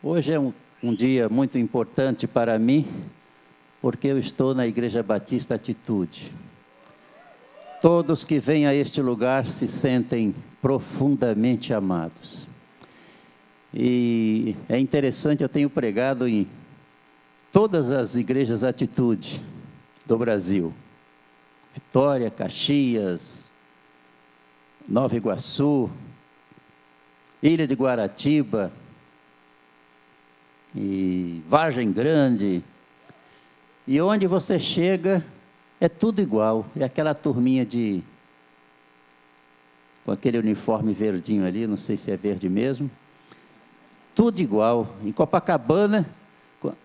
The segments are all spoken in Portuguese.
Hoje é um, um dia muito importante para mim, porque eu estou na Igreja Batista Atitude. Todos que vêm a este lugar se sentem profundamente amados. E é interessante, eu tenho pregado em todas as igrejas Atitude do Brasil. Vitória, Caxias, Nova Iguaçu, Ilha de Guaratiba, e Vargem Grande. E onde você chega, é tudo igual. É aquela turminha de. com aquele uniforme verdinho ali, não sei se é verde mesmo. Tudo igual. Em Copacabana,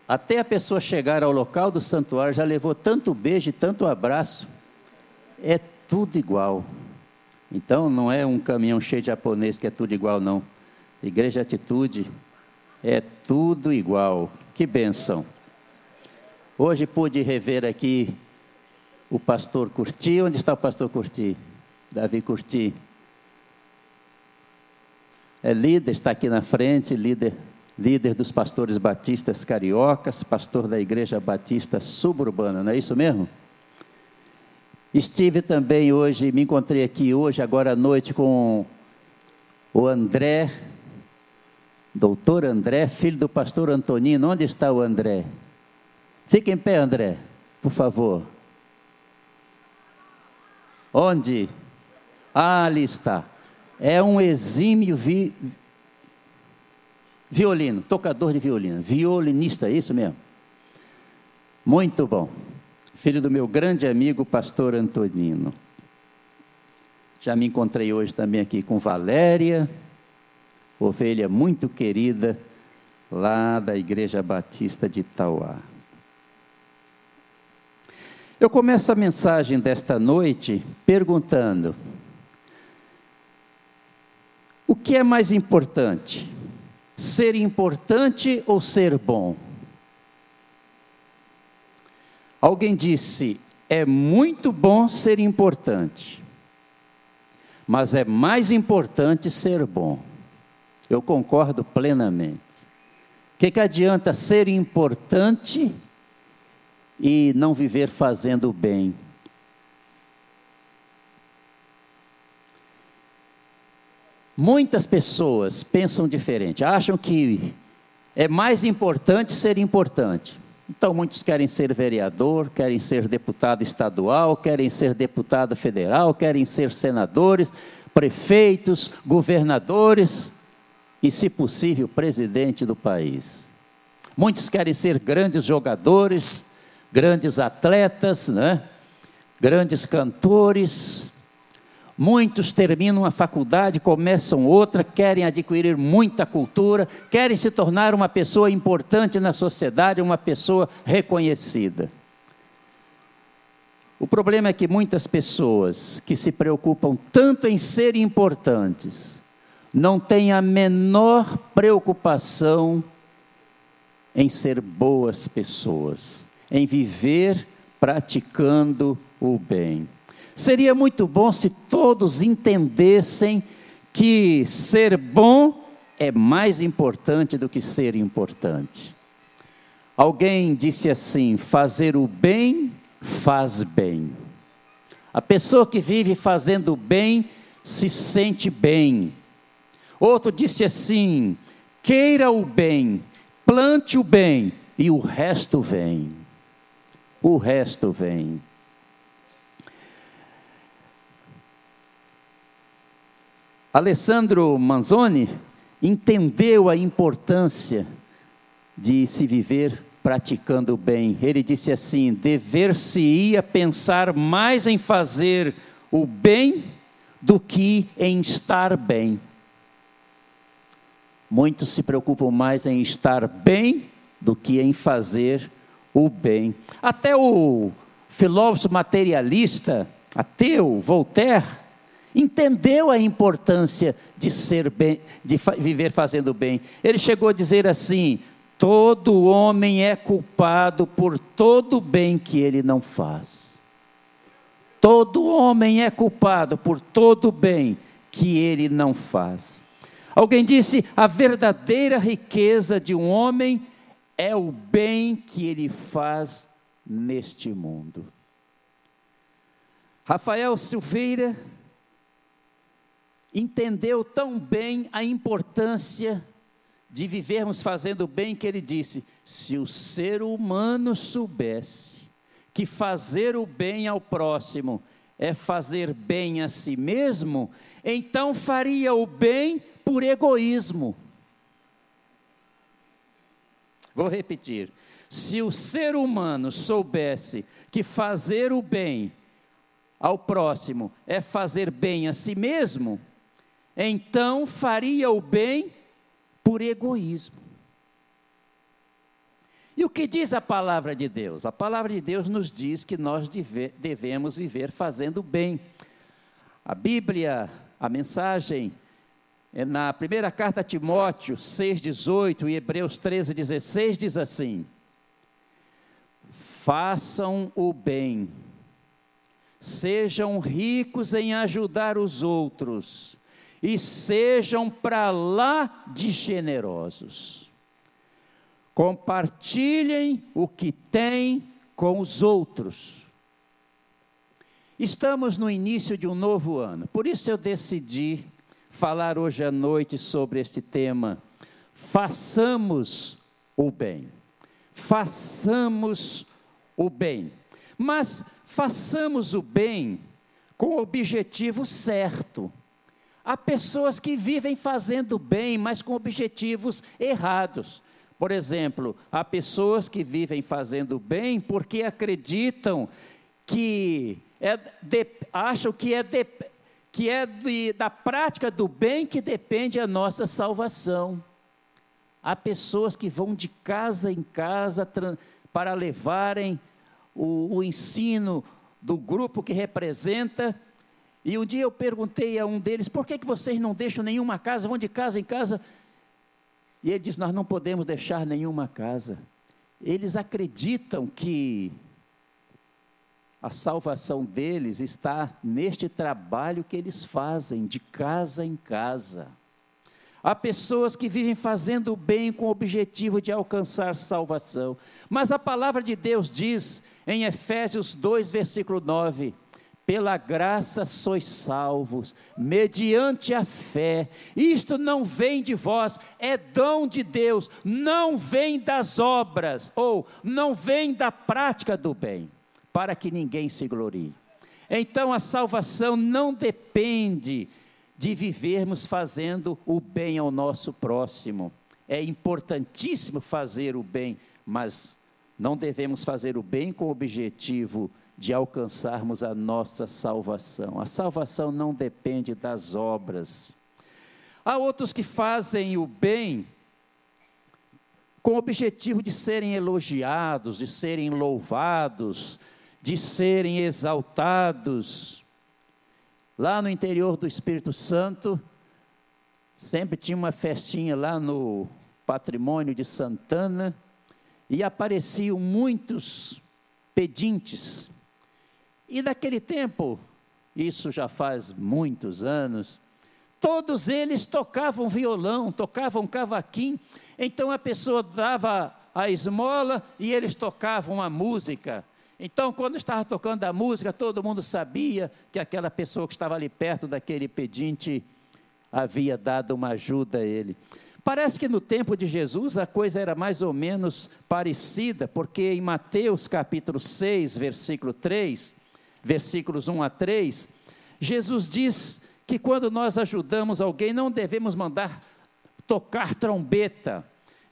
até a pessoa chegar ao local do santuário, já levou tanto beijo e tanto abraço. É tudo igual. Então, não é um caminhão cheio de japonês que é tudo igual, não. Igreja Atitude é tudo igual. Que benção. Hoje pude rever aqui o pastor Curti. Onde está o pastor Curti? Davi Curti. É líder, está aqui na frente, líder, líder dos pastores batistas cariocas, pastor da Igreja Batista Suburbana, não é isso mesmo? Estive também hoje, me encontrei aqui hoje, agora à noite, com o André Doutor André, filho do pastor Antonino, onde está o André? Fique em pé, André, por favor. Onde? Ah, ali está. É um exímio vi... violino, tocador de violino, violinista, é isso mesmo? Muito bom. Filho do meu grande amigo, pastor Antonino. Já me encontrei hoje também aqui com Valéria ovelha muito querida lá da Igreja Batista de Itauá. Eu começo a mensagem desta noite perguntando: o que é mais importante? Ser importante ou ser bom? Alguém disse: é muito bom ser importante, mas é mais importante ser bom. Eu concordo plenamente. O que, que adianta ser importante e não viver fazendo o bem? Muitas pessoas pensam diferente, acham que é mais importante ser importante. Então, muitos querem ser vereador, querem ser deputado estadual, querem ser deputado federal, querem ser senadores, prefeitos, governadores e, se possível, presidente do país. Muitos querem ser grandes jogadores, grandes atletas, né? grandes cantores. Muitos terminam a faculdade, começam outra, querem adquirir muita cultura, querem se tornar uma pessoa importante na sociedade, uma pessoa reconhecida. O problema é que muitas pessoas que se preocupam tanto em ser importantes, não tem a menor preocupação em ser boas pessoas, em viver praticando o bem. Seria muito bom se todos entendessem que ser bom é mais importante do que ser importante. Alguém disse assim: fazer o bem faz bem. A pessoa que vive fazendo bem se sente bem, Outro disse assim: queira o bem, plante o bem, e o resto vem. O resto vem. Alessandro Manzoni entendeu a importância de se viver praticando o bem. Ele disse assim: dever-se-ia pensar mais em fazer o bem do que em estar bem. Muitos se preocupam mais em estar bem do que em fazer o bem. Até o filósofo materialista, ateu, Voltaire, entendeu a importância de ser bem, de viver fazendo bem. Ele chegou a dizer assim: todo homem é culpado por todo o bem que ele não faz. Todo homem é culpado por todo o bem que ele não faz. Alguém disse: a verdadeira riqueza de um homem é o bem que ele faz neste mundo. Rafael Silveira entendeu tão bem a importância de vivermos fazendo bem que ele disse: se o ser humano soubesse que fazer o bem ao próximo é fazer bem a si mesmo, então faria o bem por egoísmo. Vou repetir: se o ser humano soubesse que fazer o bem ao próximo é fazer bem a si mesmo, então faria o bem por egoísmo. E o que diz a palavra de Deus? A palavra de Deus nos diz que nós devemos viver fazendo bem. A Bíblia, a mensagem, na primeira carta a Timóteo 6,18 e Hebreus 13,16 diz assim: Façam o bem, sejam ricos em ajudar os outros e sejam para lá de generosos. Compartilhem o que têm com os outros. Estamos no início de um novo ano, por isso eu decidi falar hoje à noite sobre este tema. Façamos o bem. Façamos o bem. Mas façamos o bem com o objetivo certo. Há pessoas que vivem fazendo bem, mas com objetivos errados. Por exemplo, há pessoas que vivem fazendo bem porque acreditam que é de, acham que é, de, que é de, da prática do bem que depende a nossa salvação. Há pessoas que vão de casa em casa para levarem o, o ensino do grupo que representa e um dia eu perguntei a um deles: por que, que vocês não deixam nenhuma casa, vão de casa em casa? E ele disse: nós não podemos deixar nenhuma casa. Eles acreditam que a salvação deles está neste trabalho que eles fazem, de casa em casa. Há pessoas que vivem fazendo o bem com o objetivo de alcançar salvação. Mas a palavra de Deus diz em Efésios 2, versículo 9: pela graça sois salvos, mediante a fé. Isto não vem de vós, é dom de Deus, não vem das obras, ou não vem da prática do bem, para que ninguém se glorie. Então a salvação não depende de vivermos fazendo o bem ao nosso próximo. É importantíssimo fazer o bem, mas não devemos fazer o bem com o objetivo de alcançarmos a nossa salvação. A salvação não depende das obras. Há outros que fazem o bem com o objetivo de serem elogiados, de serem louvados, de serem exaltados. Lá no interior do Espírito Santo, sempre tinha uma festinha lá no patrimônio de Santana, e apareciam muitos pedintes, e naquele tempo, isso já faz muitos anos, todos eles tocavam violão, tocavam cavaquinho, então a pessoa dava a esmola e eles tocavam a música. Então, quando estava tocando a música, todo mundo sabia que aquela pessoa que estava ali perto daquele pedinte havia dado uma ajuda a ele. Parece que no tempo de Jesus a coisa era mais ou menos parecida, porque em Mateus capítulo 6, versículo 3, versículos 1 a 3, Jesus diz que quando nós ajudamos alguém, não devemos mandar tocar trombeta.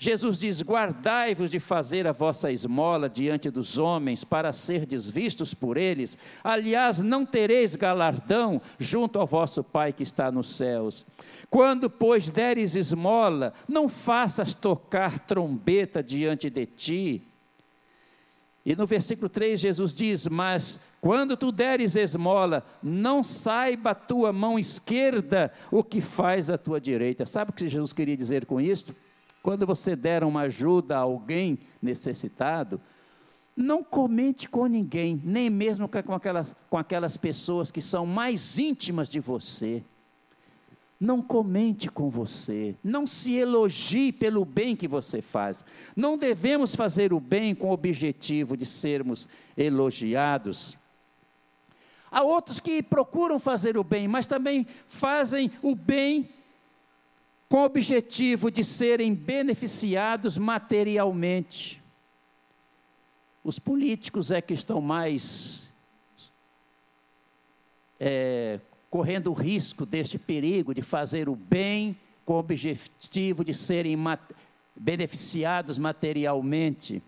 Jesus diz: Guardai-vos de fazer a vossa esmola diante dos homens, para serdes vistos por eles. Aliás, não tereis galardão junto ao vosso Pai que está nos céus. Quando, pois, deres esmola, não faças tocar trombeta diante de ti. E no versículo 3, Jesus diz: Mas quando tu deres esmola, não saiba a tua mão esquerda o que faz a tua direita. Sabe o que Jesus queria dizer com isso? Quando você der uma ajuda a alguém necessitado, não comente com ninguém, nem mesmo com aquelas, com aquelas pessoas que são mais íntimas de você. não comente com você, não se elogie pelo bem que você faz. Não devemos fazer o bem com o objetivo de sermos elogiados. Há outros que procuram fazer o bem, mas também fazem o bem com o objetivo de serem beneficiados materialmente. Os políticos é que estão mais é, correndo o risco deste perigo de fazer o bem com o objetivo de serem mat beneficiados materialmente.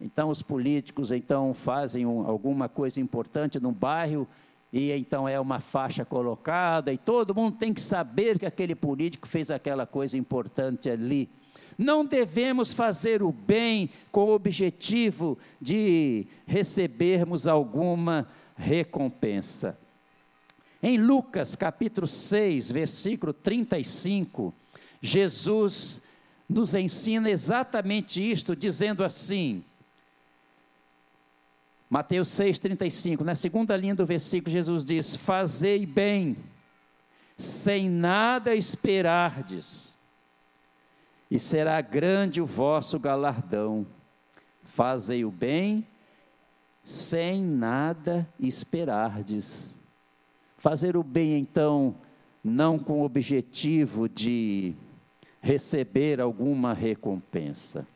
Então os políticos então fazem um, alguma coisa importante no bairro e então é uma faixa colocada e todo mundo tem que saber que aquele político fez aquela coisa importante ali. Não devemos fazer o bem com o objetivo de recebermos alguma recompensa. Em Lucas capítulo 6, versículo 35, Jesus nos ensina exatamente isto, dizendo assim: Mateus 6,35, na segunda linha do versículo, Jesus diz: Fazei bem, sem nada esperardes, e será grande o vosso galardão. Fazei o bem, sem nada esperardes. Fazer o bem, então, não com o objetivo de receber alguma recompensa.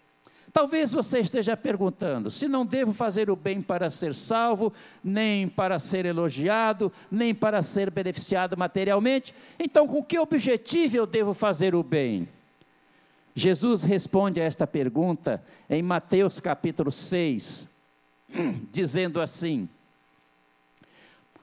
Talvez você esteja perguntando: se não devo fazer o bem para ser salvo, nem para ser elogiado, nem para ser beneficiado materialmente, então com que objetivo eu devo fazer o bem? Jesus responde a esta pergunta em Mateus capítulo 6, dizendo assim: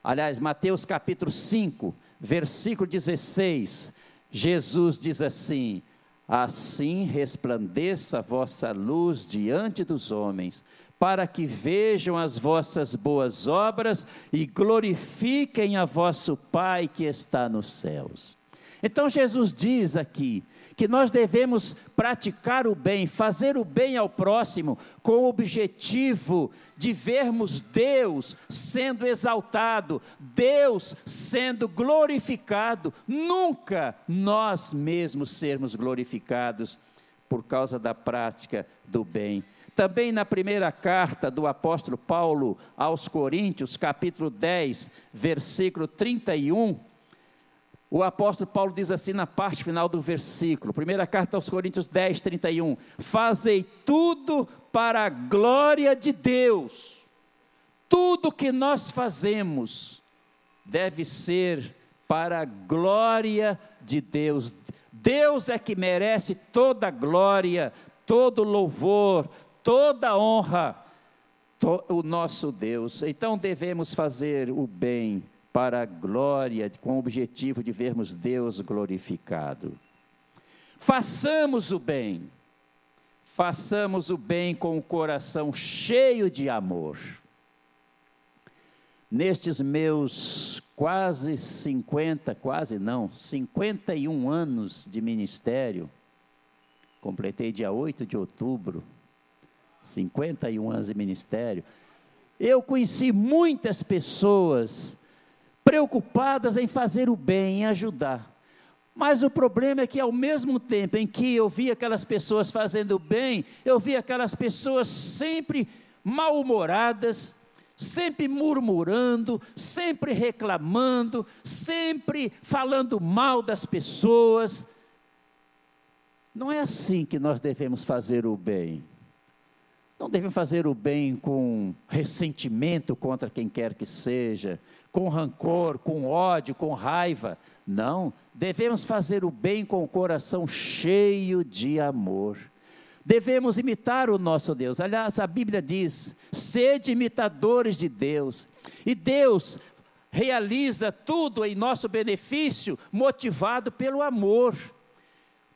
aliás, Mateus capítulo 5, versículo 16, Jesus diz assim: Assim resplandeça a vossa luz diante dos homens, para que vejam as vossas boas obras e glorifiquem a vosso Pai que está nos céus. Então Jesus diz aqui que nós devemos praticar o bem, fazer o bem ao próximo, com o objetivo de vermos Deus sendo exaltado, Deus sendo glorificado, nunca nós mesmos sermos glorificados por causa da prática do bem. Também na primeira carta do apóstolo Paulo aos Coríntios, capítulo 10, versículo 31, o apóstolo Paulo diz assim na parte final do versículo, primeira carta aos Coríntios 10, 31. Fazei tudo para a glória de Deus. Tudo que nós fazemos deve ser para a glória de Deus. Deus é que merece toda a glória, todo louvor, toda honra, o nosso Deus. Então devemos fazer o bem para a glória, com o objetivo de vermos Deus glorificado. Façamos o bem, façamos o bem com o coração cheio de amor. Nestes meus quase 50, quase não, 51 anos de ministério, completei dia 8 de outubro, 51 anos de ministério, eu conheci muitas pessoas preocupadas em fazer o bem, em ajudar. Mas o problema é que, ao mesmo tempo em que eu via aquelas pessoas fazendo bem, eu via aquelas pessoas sempre mal-humoradas, sempre murmurando, sempre reclamando, sempre falando mal das pessoas. Não é assim que nós devemos fazer o bem. Não devemos fazer o bem com ressentimento contra quem quer que seja, com rancor, com ódio, com raiva. Não, devemos fazer o bem com o coração cheio de amor. Devemos imitar o nosso Deus. Aliás, a Bíblia diz: sede imitadores de Deus. E Deus realiza tudo em nosso benefício, motivado pelo amor.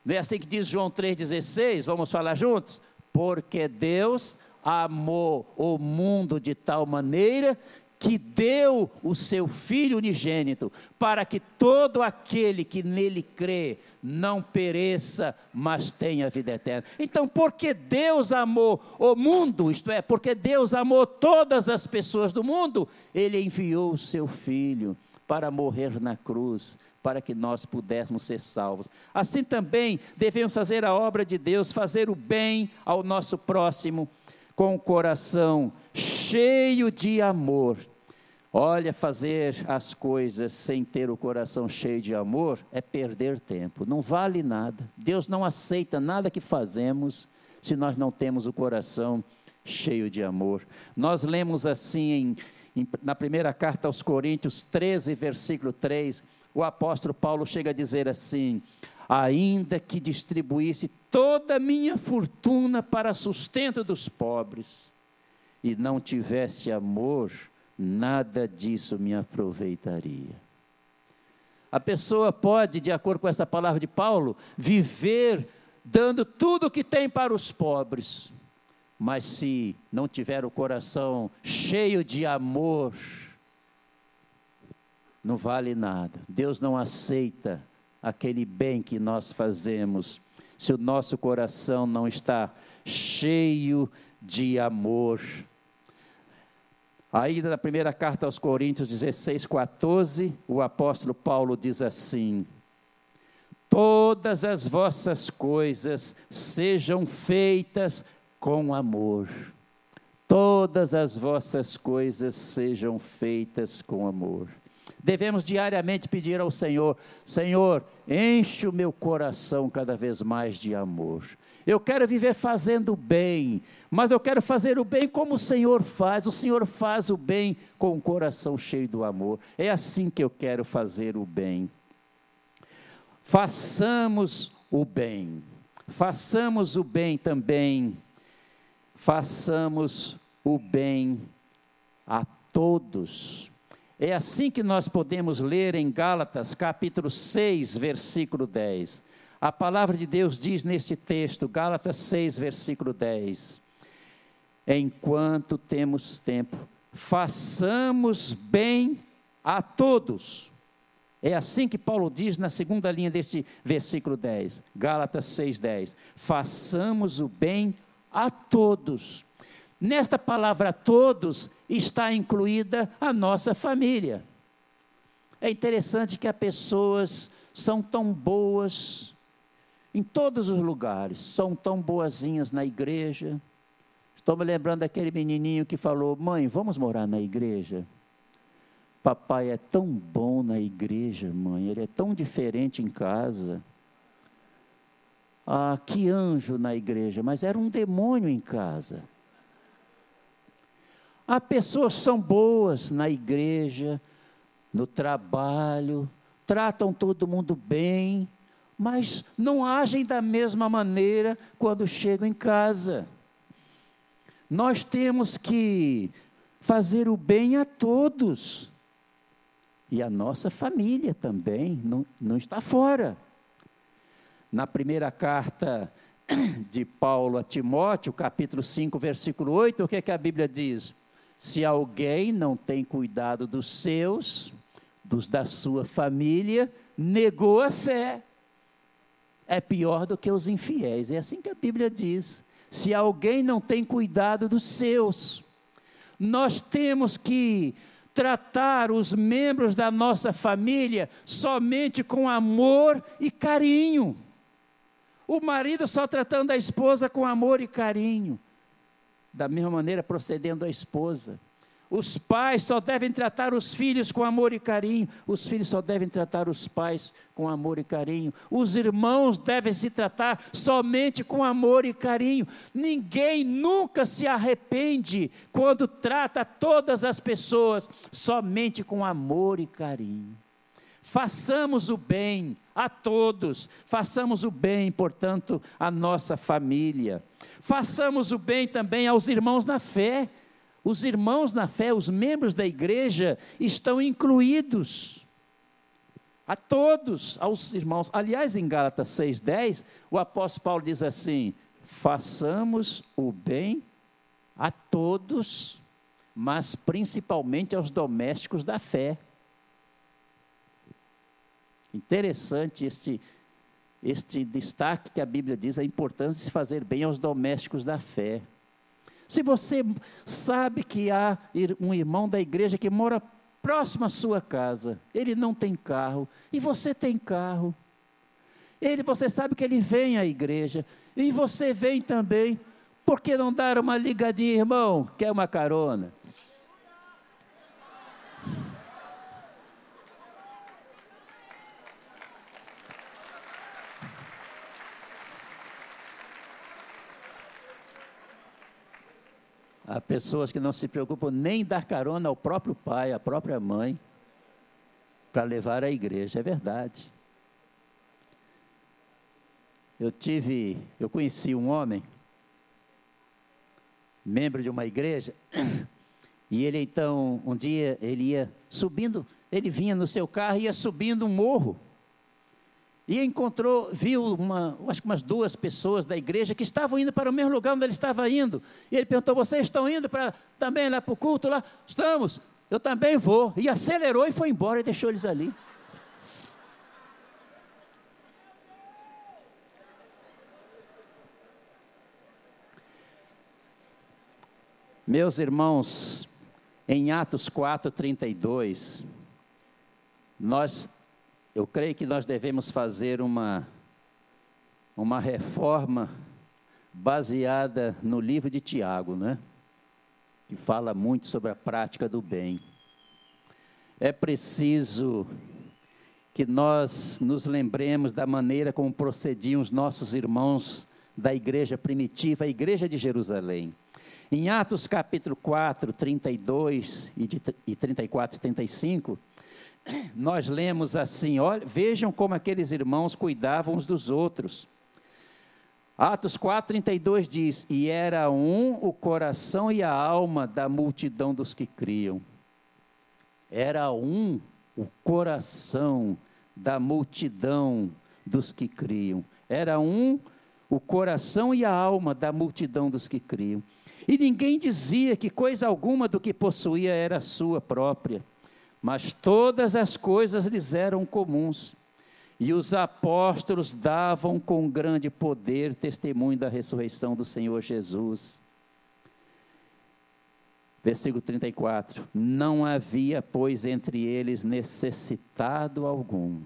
Não é assim que diz João 3,16? Vamos falar juntos? porque Deus amou o mundo de tal maneira que deu o seu Filho unigênito, para que todo aquele que nele crê não pereça, mas tenha vida eterna. Então, porque Deus amou o mundo, isto é, porque Deus amou todas as pessoas do mundo, Ele enviou o seu Filho para morrer na cruz, para que nós pudéssemos ser salvos. Assim também devemos fazer a obra de Deus, fazer o bem ao nosso próximo, com o coração cheio de amor. Olha, fazer as coisas sem ter o coração cheio de amor é perder tempo, não vale nada. Deus não aceita nada que fazemos se nós não temos o coração cheio de amor. Nós lemos assim em, em, na primeira carta aos Coríntios 13, versículo 3, o apóstolo Paulo chega a dizer assim: Ainda que distribuísse toda a minha fortuna para sustento dos pobres, e não tivesse amor, nada disso me aproveitaria. A pessoa pode, de acordo com essa palavra de Paulo, viver dando tudo o que tem para os pobres, mas se não tiver o coração cheio de amor, não vale nada. Deus não aceita aquele bem que nós fazemos se o nosso coração não está cheio de amor. Ainda na primeira carta aos Coríntios 16, 14, o apóstolo Paulo diz assim: Todas as vossas coisas sejam feitas com amor. Todas as vossas coisas sejam feitas com amor. Devemos diariamente pedir ao Senhor: Senhor, enche o meu coração cada vez mais de amor. Eu quero viver fazendo bem, mas eu quero fazer o bem como o Senhor faz. O Senhor faz o bem com o coração cheio do amor. É assim que eu quero fazer o bem. Façamos o bem. Façamos o bem também. Façamos o bem a todos. É assim que nós podemos ler em Gálatas, capítulo 6, versículo 10. A palavra de Deus diz neste texto, Gálatas 6, versículo 10: Enquanto temos tempo, façamos bem a todos. É assim que Paulo diz na segunda linha deste versículo 10, Gálatas 6,10: façamos o bem a todos. Nesta palavra todos está incluída a nossa família. É interessante que as pessoas são tão boas em todos os lugares, são tão boazinhas na igreja. Estou me lembrando daquele menininho que falou: Mãe, vamos morar na igreja? Papai é tão bom na igreja, mãe, ele é tão diferente em casa. Ah, que anjo na igreja, mas era um demônio em casa. Há pessoas que são boas na igreja, no trabalho, tratam todo mundo bem, mas não agem da mesma maneira quando chegam em casa. Nós temos que fazer o bem a todos. E a nossa família também não, não está fora. Na primeira carta de Paulo a Timóteo, capítulo 5, versículo 8, o que, é que a Bíblia diz? Se alguém não tem cuidado dos seus, dos da sua família, negou a fé é pior do que os infiéis. É assim que a Bíblia diz. Se alguém não tem cuidado dos seus, nós temos que tratar os membros da nossa família somente com amor e carinho. O marido só tratando a esposa com amor e carinho. Da mesma maneira, procedendo a esposa. Os pais só devem tratar os filhos com amor e carinho. Os filhos só devem tratar os pais com amor e carinho. Os irmãos devem se tratar somente com amor e carinho. Ninguém nunca se arrepende quando trata todas as pessoas somente com amor e carinho. Façamos o bem a todos, façamos o bem, portanto, à nossa família. Façamos o bem também aos irmãos na fé os irmãos na fé, os membros da igreja, estão incluídos. A todos, aos irmãos. Aliás, em Gálatas 6,10, o apóstolo Paulo diz assim: façamos o bem a todos, mas principalmente aos domésticos da fé. Interessante este, este destaque que a Bíblia diz, a importância de se fazer bem aos domésticos da fé. Se você sabe que há um irmão da igreja que mora próximo à sua casa. Ele não tem carro e você tem carro. Ele, você sabe que ele vem à igreja e você vem também. Por que não dar uma ligadinha, irmão? Quer uma carona? Há pessoas que não se preocupam nem em dar carona ao próprio pai, à própria mãe, para levar à igreja. É verdade. Eu tive, eu conheci um homem, membro de uma igreja, e ele então, um dia, ele ia subindo, ele vinha no seu carro e ia subindo um morro. E encontrou, viu uma, acho que umas duas pessoas da igreja que estavam indo para o mesmo lugar onde ele estava indo. E ele perguntou: Vocês estão indo para também lá para o culto lá? Estamos, eu também vou. E acelerou e foi embora e deixou eles ali. Meus irmãos, em Atos 4, 32, nós eu creio que nós devemos fazer uma, uma reforma baseada no livro de Tiago, né? que fala muito sobre a prática do bem. É preciso que nós nos lembremos da maneira como procediam os nossos irmãos da igreja primitiva, a igreja de Jerusalém. Em Atos capítulo 4, 32 e, de, e 34 e 35, nós lemos assim: olha, vejam como aqueles irmãos cuidavam uns dos outros. Atos 4,32 diz: E era um o coração e a alma da multidão dos que criam. Era um o coração da multidão dos que criam. Era um o coração e a alma da multidão dos que criam. E ninguém dizia que coisa alguma do que possuía era sua própria mas todas as coisas lhes eram comuns. E os apóstolos davam com grande poder testemunho da ressurreição do Senhor Jesus. Versículo 34: Não havia, pois, entre eles necessitado algum,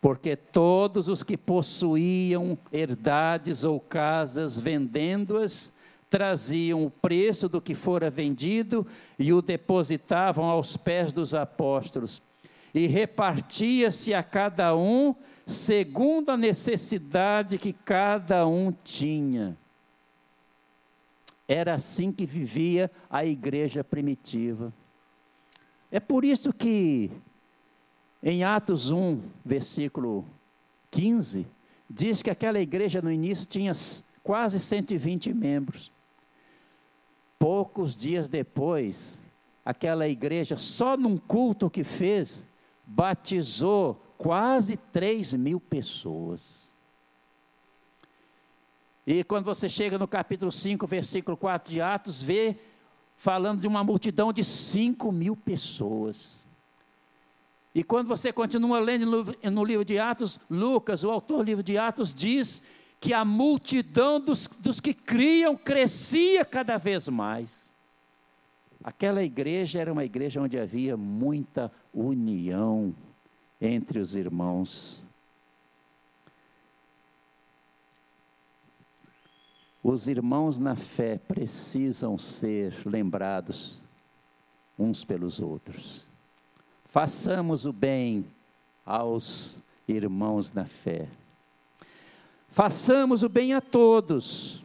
porque todos os que possuíam herdades ou casas, vendendo-as, traziam o preço do que fora vendido e o depositavam aos pés dos apóstolos. E repartia-se a cada um segundo a necessidade que cada um tinha. Era assim que vivia a igreja primitiva. É por isso que em Atos 1, versículo 15, diz que aquela igreja no início tinha quase 120 membros. Poucos dias depois, aquela igreja, só num culto que fez, batizou quase 3 mil pessoas. E quando você chega no capítulo 5, versículo 4 de Atos, vê falando de uma multidão de 5 mil pessoas. E quando você continua lendo no, no livro de Atos, Lucas, o autor do livro de Atos, diz que a multidão dos, dos que criam crescia cada vez mais. Aquela igreja era uma igreja onde havia muita união entre os irmãos. Os irmãos na fé precisam ser lembrados uns pelos outros. Façamos o bem aos irmãos na fé. Façamos o bem a todos.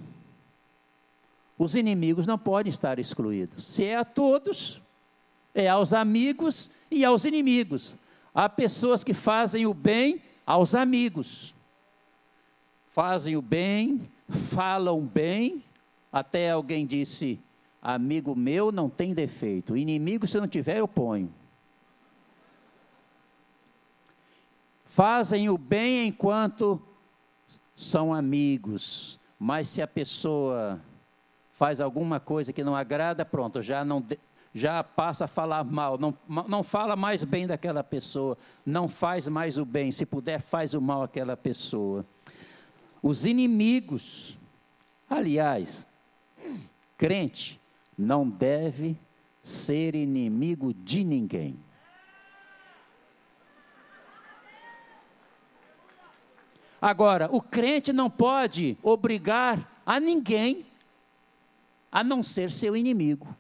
Os inimigos não podem estar excluídos. Se é a todos, é aos amigos e aos inimigos. Há pessoas que fazem o bem aos amigos. Fazem o bem, falam bem, até alguém disse: amigo meu não tem defeito, inimigo se não tiver eu ponho. Fazem o bem enquanto são amigos, mas se a pessoa faz alguma coisa que não agrada, pronto, já não já passa a falar mal, não, não fala mais bem daquela pessoa, não faz mais o bem, se puder, faz o mal àquela pessoa. Os inimigos, aliás, crente não deve ser inimigo de ninguém. Agora, o crente não pode obrigar a ninguém a não ser seu inimigo.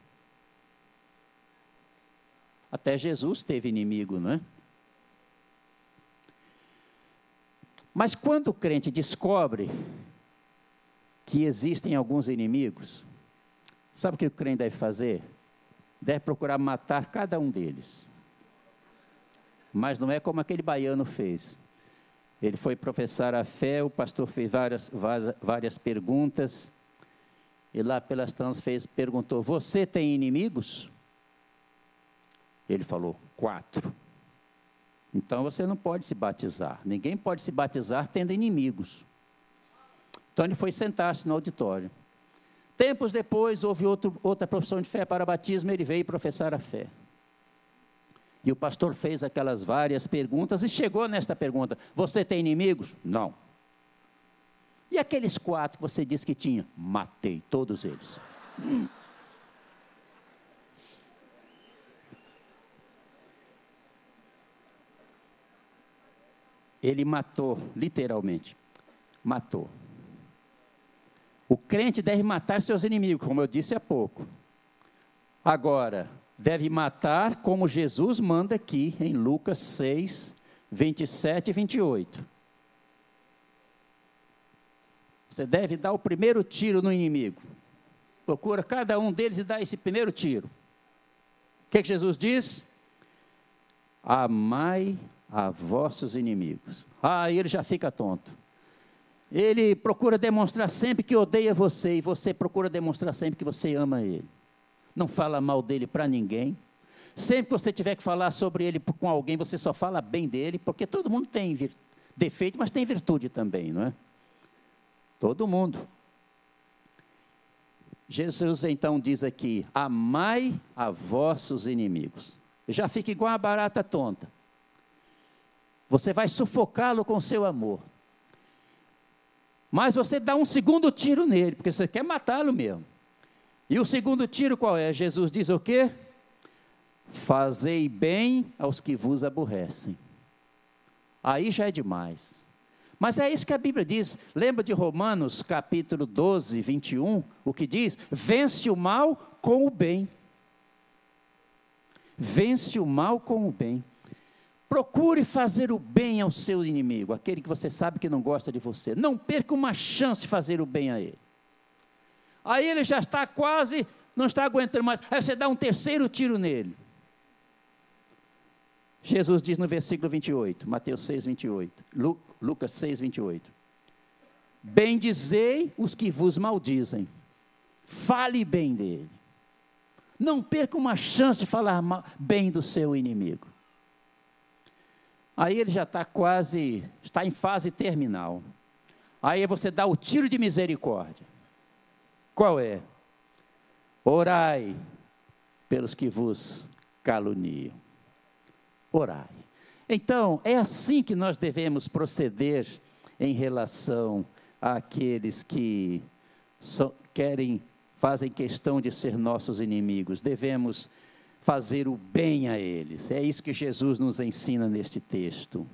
Até Jesus teve inimigo, não é? Mas quando o crente descobre que existem alguns inimigos, sabe o que o crente deve fazer? Deve procurar matar cada um deles. Mas não é como aquele baiano fez. Ele foi professar a fé, o pastor fez várias, várias perguntas, e lá pelas tantas fez, perguntou: Você tem inimigos? Ele falou: Quatro. Então você não pode se batizar. Ninguém pode se batizar tendo inimigos. Então ele foi sentar-se no auditório. Tempos depois, houve outro, outra profissão de fé para batismo, ele veio professar a fé. E o pastor fez aquelas várias perguntas e chegou nesta pergunta: Você tem inimigos? Não. E aqueles quatro que você disse que tinha? Matei todos eles. Hum. Ele matou, literalmente. Matou. O crente deve matar seus inimigos, como eu disse há pouco. Agora, deve matar como Jesus manda aqui em Lucas 6, 27 e 28. Você deve dar o primeiro tiro no inimigo. Procura cada um deles e dá esse primeiro tiro. O que, que Jesus diz? Amai a vossos inimigos. Ah, ele já fica tonto. Ele procura demonstrar sempre que odeia você e você procura demonstrar sempre que você ama ele não fala mal dele para ninguém. Sempre que você tiver que falar sobre ele com alguém, você só fala bem dele, porque todo mundo tem defeito, mas tem virtude também, não é? Todo mundo. Jesus então diz aqui: amai a vossos inimigos. Já fica igual a barata tonta. Você vai sufocá-lo com seu amor. Mas você dá um segundo tiro nele, porque você quer matá-lo mesmo. E o segundo tiro qual é? Jesus diz o quê? Fazei bem aos que vos aborrecem. Aí já é demais. Mas é isso que a Bíblia diz. Lembra de Romanos capítulo 12, 21? O que diz? Vence o mal com o bem. Vence o mal com o bem. Procure fazer o bem ao seu inimigo, aquele que você sabe que não gosta de você. Não perca uma chance de fazer o bem a ele. Aí ele já está quase, não está aguentando mais. Aí você dá um terceiro tiro nele. Jesus diz no versículo 28, Mateus 6, 28, Lu, Lucas 6, 28. Bendizei os que vos maldizem, fale bem dele. Não perca uma chance de falar bem do seu inimigo. Aí ele já está quase, está em fase terminal. Aí você dá o tiro de misericórdia. Qual é? Orai pelos que vos caluniam. Orai. Então, é assim que nós devemos proceder em relação àqueles que so, querem, fazem questão de ser nossos inimigos. Devemos fazer o bem a eles. É isso que Jesus nos ensina neste texto.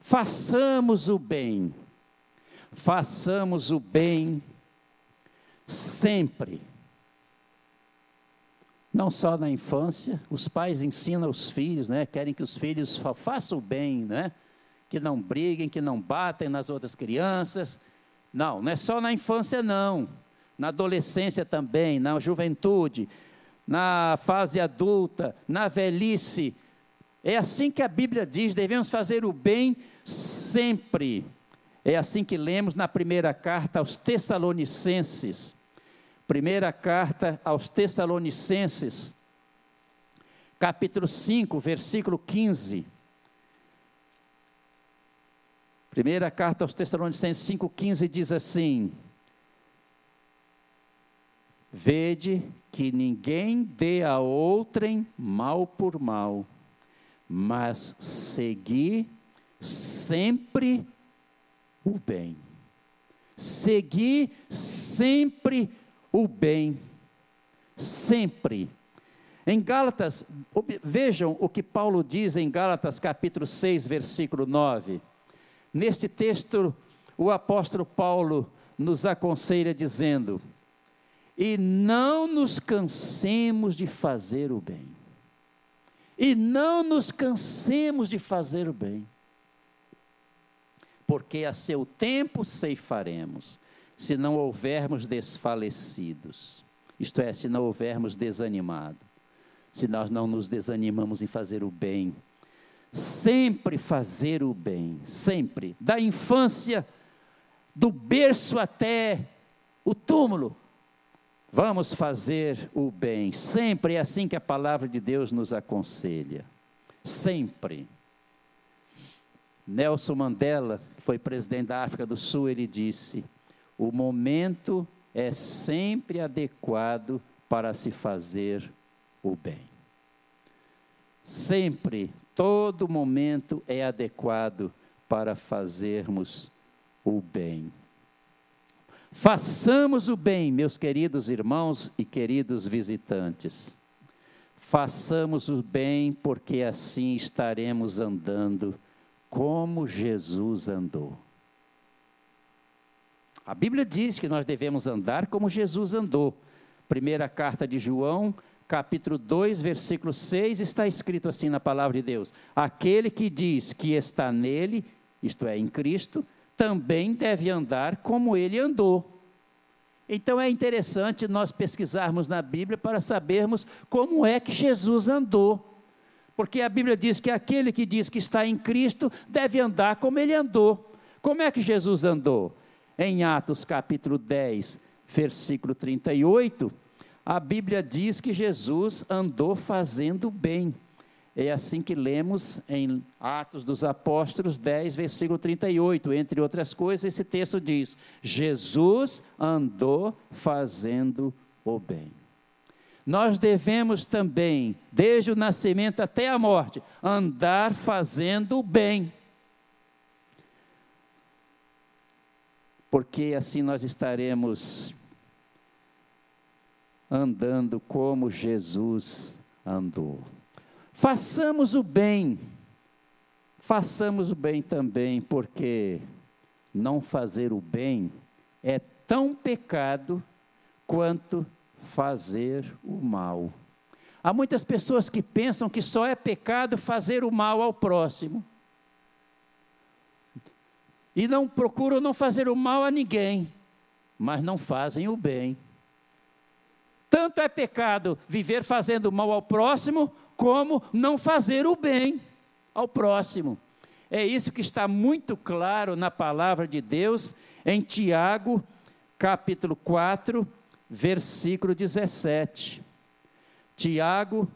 Façamos o bem. Façamos o bem sempre. Não só na infância, os pais ensinam os filhos, né? Querem que os filhos façam o bem, né? Que não briguem, que não batem nas outras crianças. Não, não é só na infância, não. Na adolescência também, na juventude, na fase adulta, na velhice. É assim que a Bíblia diz: devemos fazer o bem sempre. É assim que lemos na primeira carta aos Tessalonicenses. Primeira carta aos Tessalonicenses, capítulo 5, versículo 15. Primeira carta aos Tessalonicenses 5,15 diz assim: Vede que ninguém dê a outrem mal por mal, mas segui sempre o bem. Seguir sempre o bem. Sempre. Em Gálatas, vejam o que Paulo diz em Gálatas capítulo 6, versículo 9. Neste texto, o apóstolo Paulo nos aconselha dizendo: E não nos cansemos de fazer o bem. E não nos cansemos de fazer o bem. Porque a seu tempo ceifaremos, se não houvermos desfalecidos. Isto é, se não houvermos desanimado se nós não nos desanimamos em fazer o bem. Sempre fazer o bem, sempre, da infância, do berço até o túmulo. Vamos fazer o bem, sempre é assim que a palavra de Deus nos aconselha. Sempre. Nelson Mandela, que foi presidente da África do Sul, ele disse: o momento é sempre adequado para se fazer o bem. Sempre, todo momento é adequado para fazermos o bem. Façamos o bem, meus queridos irmãos e queridos visitantes. Façamos o bem, porque assim estaremos andando como Jesus andou. A Bíblia diz que nós devemos andar como Jesus andou. Primeira carta de João, capítulo 2, versículo 6, está escrito assim na palavra de Deus: Aquele que diz que está nele, isto é, em Cristo, também deve andar como ele andou. Então é interessante nós pesquisarmos na Bíblia para sabermos como é que Jesus andou. Porque a Bíblia diz que aquele que diz que está em Cristo deve andar como ele andou. Como é que Jesus andou? Em Atos capítulo 10, versículo 38, a Bíblia diz que Jesus andou fazendo bem. É assim que lemos em Atos dos Apóstolos 10, versículo 38. Entre outras coisas, esse texto diz: Jesus andou fazendo o bem. Nós devemos também, desde o nascimento até a morte, andar fazendo o bem. Porque assim nós estaremos andando como Jesus andou. Façamos o bem, façamos o bem também, porque não fazer o bem é tão pecado quanto fazer o mal. Há muitas pessoas que pensam que só é pecado fazer o mal ao próximo. E não procuram não fazer o mal a ninguém, mas não fazem o bem. Tanto é pecado viver fazendo mal ao próximo, como não fazer o bem ao próximo. É isso que está muito claro na palavra de Deus em Tiago, capítulo 4, versículo 17. Tiago,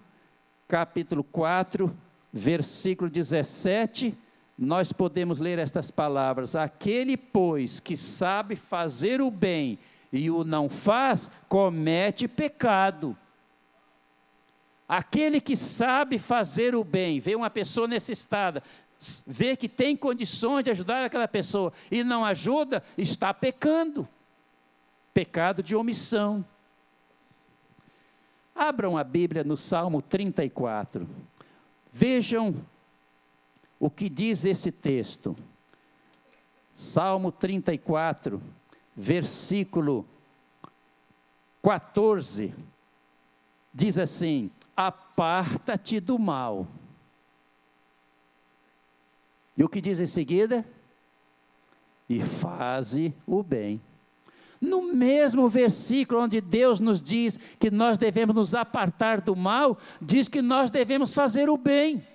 capítulo 4, versículo 17, nós podemos ler estas palavras: Aquele, pois, que sabe fazer o bem e o não faz, comete pecado. Aquele que sabe fazer o bem, vê uma pessoa necessitada, vê que tem condições de ajudar aquela pessoa e não ajuda, está pecando. Pecado de omissão. Abram a Bíblia no Salmo 34. Vejam o que diz esse texto. Salmo 34, versículo 14, diz assim: Aparta-te do mal. E o que diz em seguida? E faze o bem. No mesmo versículo onde Deus nos diz que nós devemos nos apartar do mal, diz que nós devemos fazer o bem.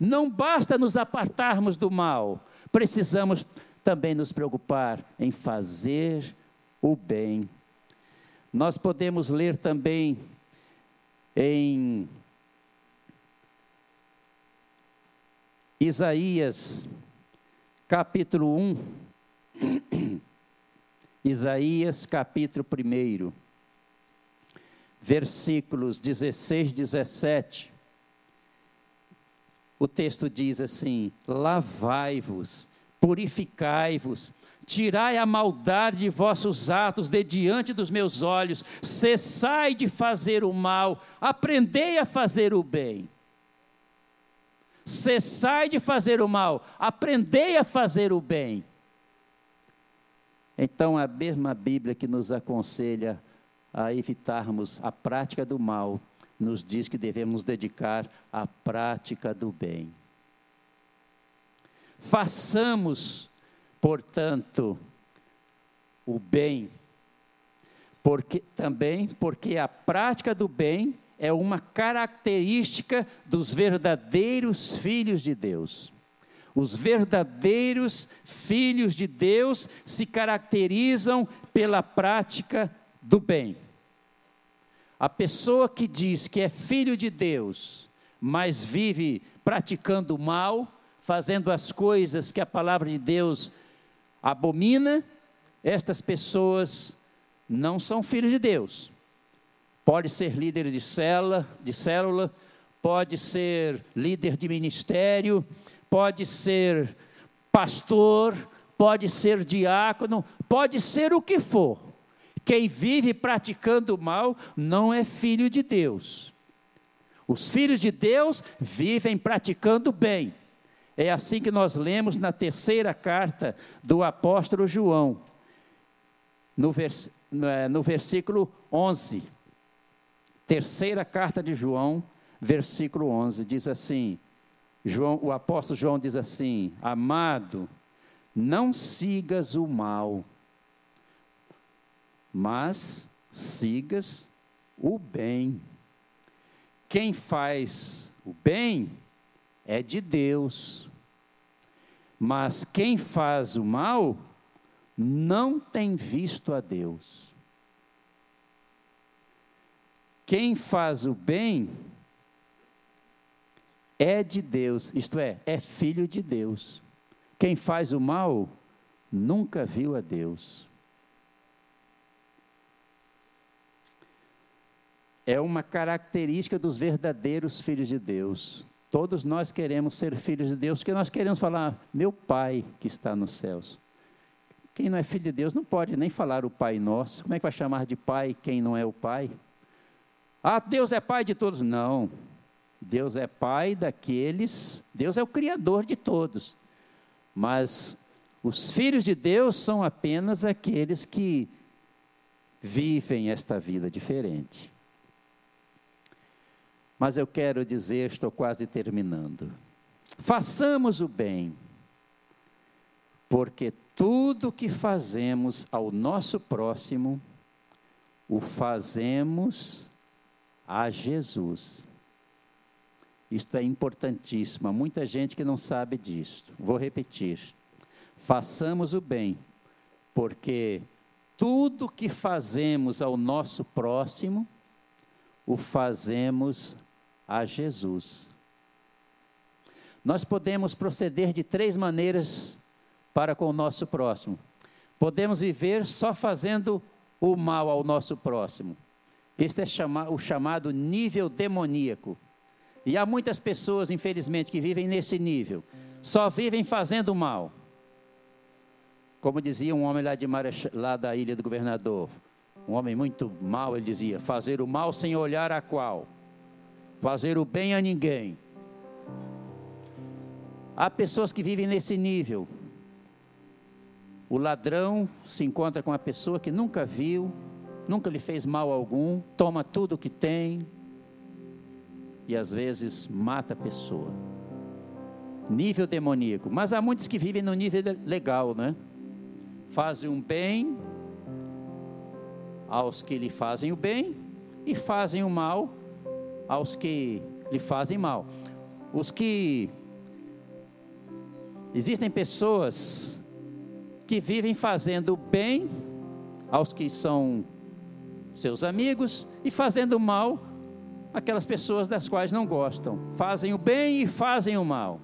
Não basta nos apartarmos do mal, precisamos também nos preocupar em fazer o bem. Nós podemos ler também em Isaías, capítulo 1. Isaías, capítulo 1, versículos 16, 17. O texto diz assim: Lavai-vos purificai-vos, Tirai a maldade de vossos atos de diante dos meus olhos, cessai de fazer o mal, aprendei a fazer o bem. Cessai de fazer o mal, aprendei a fazer o bem. Então, a mesma Bíblia que nos aconselha a evitarmos a prática do mal, nos diz que devemos dedicar à prática do bem. Façamos, portanto, o bem, porque também porque a prática do bem é uma característica dos verdadeiros filhos de Deus. Os verdadeiros filhos de Deus se caracterizam pela prática do bem. A pessoa que diz que é filho de Deus, mas vive praticando o mal, fazendo as coisas que a palavra de Deus abomina, estas pessoas não são filhos de Deus. Pode ser líder de célula, de célula, pode ser líder de ministério, pode ser pastor, pode ser diácono, pode ser o que for. Quem vive praticando o mal não é filho de Deus. Os filhos de Deus vivem praticando bem. É assim que nós lemos na terceira carta do apóstolo João, no, vers no versículo 11. Terceira carta de João, versículo 11, diz assim: João, o apóstolo João diz assim: Amado, não sigas o mal, mas sigas o bem. Quem faz o bem é de Deus, mas quem faz o mal não tem visto a Deus. Quem faz o bem é de Deus, isto é, é filho de Deus. Quem faz o mal nunca viu a Deus. É uma característica dos verdadeiros filhos de Deus. Todos nós queremos ser filhos de Deus, porque nós queremos falar, meu Pai que está nos céus. Quem não é filho de Deus não pode nem falar o Pai Nosso. Como é que vai chamar de Pai quem não é o Pai? Ah, Deus é Pai de todos. Não. Deus é Pai daqueles, Deus é o Criador de todos. Mas os filhos de Deus são apenas aqueles que vivem esta vida diferente. Mas eu quero dizer, estou quase terminando. Façamos o bem, porque tudo que fazemos ao nosso próximo, o fazemos a Jesus. Isto é importantíssimo. Há muita gente que não sabe disto. Vou repetir. Façamos o bem, porque tudo que fazemos ao nosso próximo, o fazemos a Jesus. Nós podemos proceder de três maneiras para com o nosso próximo. Podemos viver só fazendo o mal ao nosso próximo. Este é o chamado nível demoníaco. E há muitas pessoas, infelizmente, que vivem nesse nível. Só vivem fazendo mal. Como dizia um homem lá, de Marech... lá da ilha do governador. Um homem muito mal, ele dizia: fazer o mal sem olhar a qual fazer o bem a ninguém. Há pessoas que vivem nesse nível. O ladrão se encontra com uma pessoa que nunca viu, nunca lhe fez mal algum, toma tudo o que tem e às vezes mata a pessoa. Nível demoníaco. Mas há muitos que vivem no nível legal, né? Fazem um bem aos que lhe fazem o bem e fazem o mal aos que lhe fazem mal. Os que. Existem pessoas que vivem fazendo bem aos que são seus amigos e fazendo mal aquelas pessoas das quais não gostam. Fazem o bem e fazem o mal.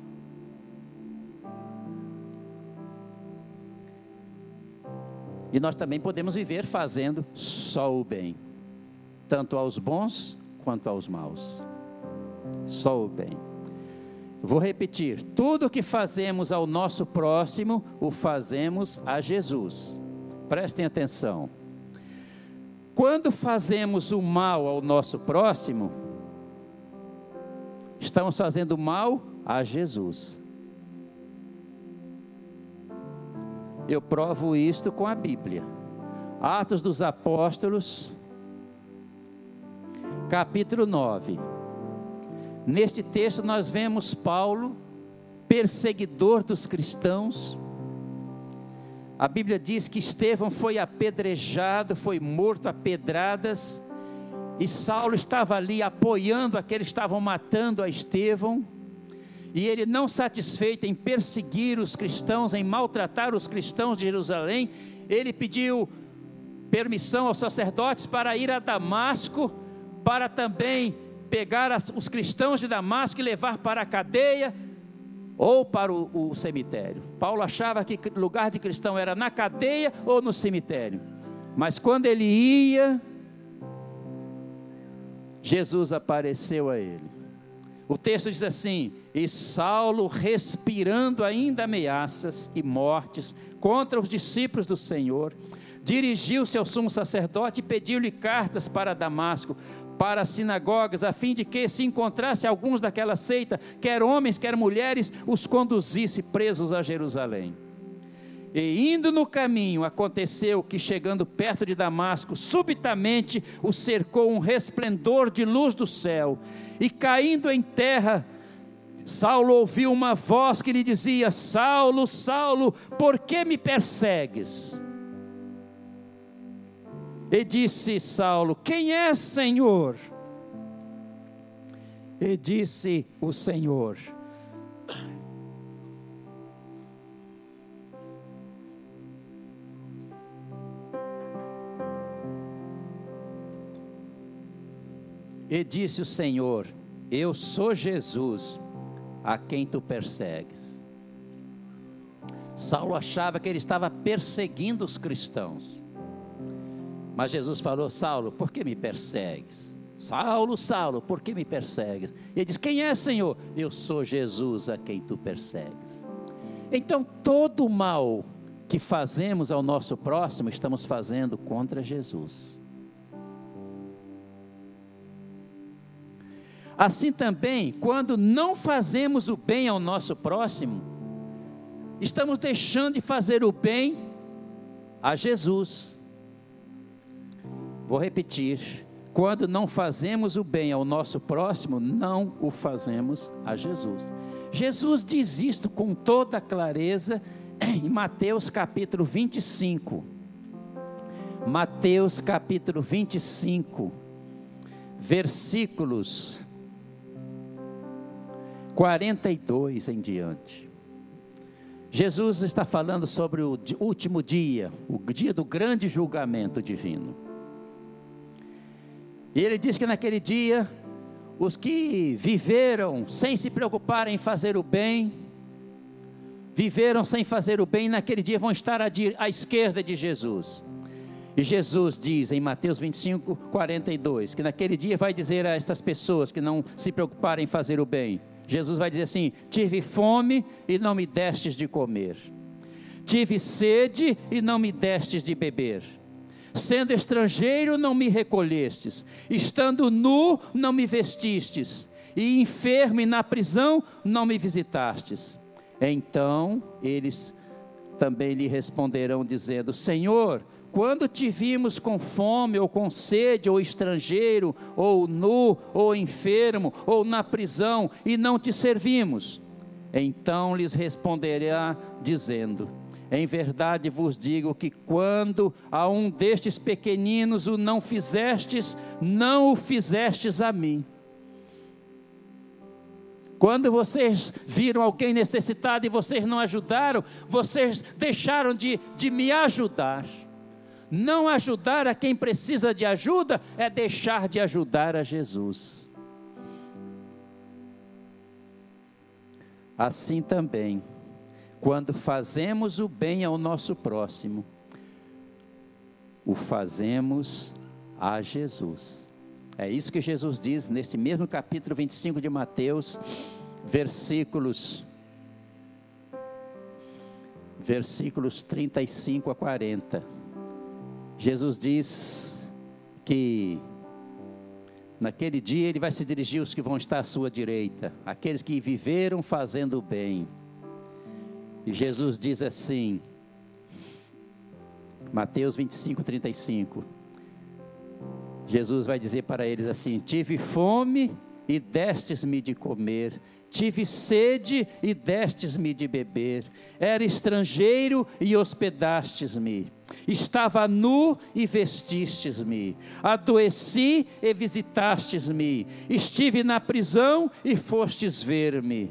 E nós também podemos viver fazendo só o bem, tanto aos bons quanto aos maus. Só o bem. Vou repetir: tudo que fazemos ao nosso próximo, o fazemos a Jesus. Prestem atenção. Quando fazemos o mal ao nosso próximo, estamos fazendo mal a Jesus. Eu provo isto com a Bíblia. Atos dos Apóstolos, capítulo 9. Neste texto nós vemos Paulo, perseguidor dos cristãos. A Bíblia diz que Estevão foi apedrejado, foi morto a pedradas, e Saulo estava ali apoiando aqueles que estavam matando a Estevão. E ele, não satisfeito em perseguir os cristãos, em maltratar os cristãos de Jerusalém, ele pediu permissão aos sacerdotes para ir a Damasco, para também pegar as, os cristãos de Damasco e levar para a cadeia ou para o, o cemitério. Paulo achava que lugar de cristão era na cadeia ou no cemitério. Mas quando ele ia, Jesus apareceu a ele. O texto diz assim: E Saulo, respirando ainda ameaças e mortes contra os discípulos do Senhor, dirigiu-se ao sumo sacerdote e pediu-lhe cartas para Damasco, para as sinagogas, a fim de que, se encontrasse alguns daquela seita, quer homens, quer mulheres, os conduzisse presos a Jerusalém. E indo no caminho, aconteceu que, chegando perto de Damasco, subitamente o cercou um resplendor de luz do céu, e caindo em terra, Saulo ouviu uma voz que lhe dizia: Saulo, Saulo, por que me persegues? E disse Saulo: Quem é Senhor? E disse o Senhor: E disse o Senhor: Eu sou Jesus, a quem tu persegues. Saulo achava que ele estava perseguindo os cristãos. Mas Jesus falou: Saulo, por que me persegues? Saulo, Saulo, por que me persegues? E ele diz: Quem é, Senhor? Eu sou Jesus a quem tu persegues. Então, todo o mal que fazemos ao nosso próximo, estamos fazendo contra Jesus. Assim também, quando não fazemos o bem ao nosso próximo, estamos deixando de fazer o bem a Jesus. Vou repetir: quando não fazemos o bem ao nosso próximo, não o fazemos a Jesus. Jesus diz isto com toda clareza em Mateus capítulo 25. Mateus capítulo 25, versículos 42 em diante. Jesus está falando sobre o último dia, o dia do grande julgamento divino. E ele diz que naquele dia, os que viveram sem se preocupar em fazer o bem, viveram sem fazer o bem, naquele dia vão estar à, à esquerda de Jesus. E Jesus diz em Mateus 25, 42, que naquele dia vai dizer a estas pessoas que não se preocuparem em fazer o bem: Jesus vai dizer assim: Tive fome e não me destes de comer, tive sede e não me destes de beber, sendo estrangeiro não me recolhestes, estando nu não me vestistes, e enfermo e na prisão não me visitastes. Então eles também lhe responderão, dizendo: Senhor, quando te vimos com fome, ou com sede, ou estrangeiro, ou nu, ou enfermo, ou na prisão, e não te servimos? Então lhes responderá, dizendo: Em verdade vos digo que quando a um destes pequeninos o não fizestes, não o fizestes a mim. Quando vocês viram alguém necessitado e vocês não ajudaram, vocês deixaram de, de me ajudar. Não ajudar a quem precisa de ajuda é deixar de ajudar a Jesus. Assim também, quando fazemos o bem ao nosso próximo, o fazemos a Jesus. É isso que Jesus diz nesse mesmo capítulo 25 de Mateus, versículos versículos 35 a 40. Jesus diz que naquele dia ele vai se dirigir aos que vão estar à sua direita, aqueles que viveram fazendo o bem. Jesus diz assim, Mateus 25, 35. Jesus vai dizer para eles assim: Tive fome e destes-me de comer, tive sede e destes-me de beber, era estrangeiro e hospedastes-me, estava nu e vestistes-me, adoeci e visitastes-me, estive na prisão e fostes ver-me.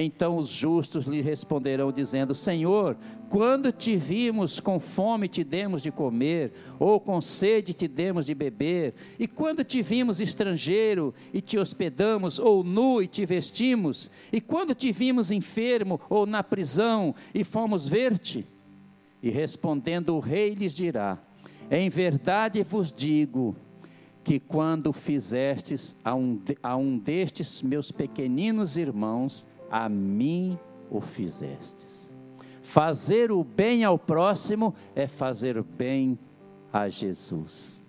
Então os justos lhe responderão, dizendo: Senhor, quando te vimos com fome te demos de comer, ou com sede te demos de beber, e quando te vimos estrangeiro e te hospedamos, ou nu e te vestimos, e quando te vimos enfermo ou na prisão e fomos ver-te? E respondendo o rei lhes dirá: Em verdade vos digo, que quando fizestes a um, a um destes meus pequeninos irmãos, a mim o fizestes. Fazer o bem ao próximo é fazer o bem a Jesus.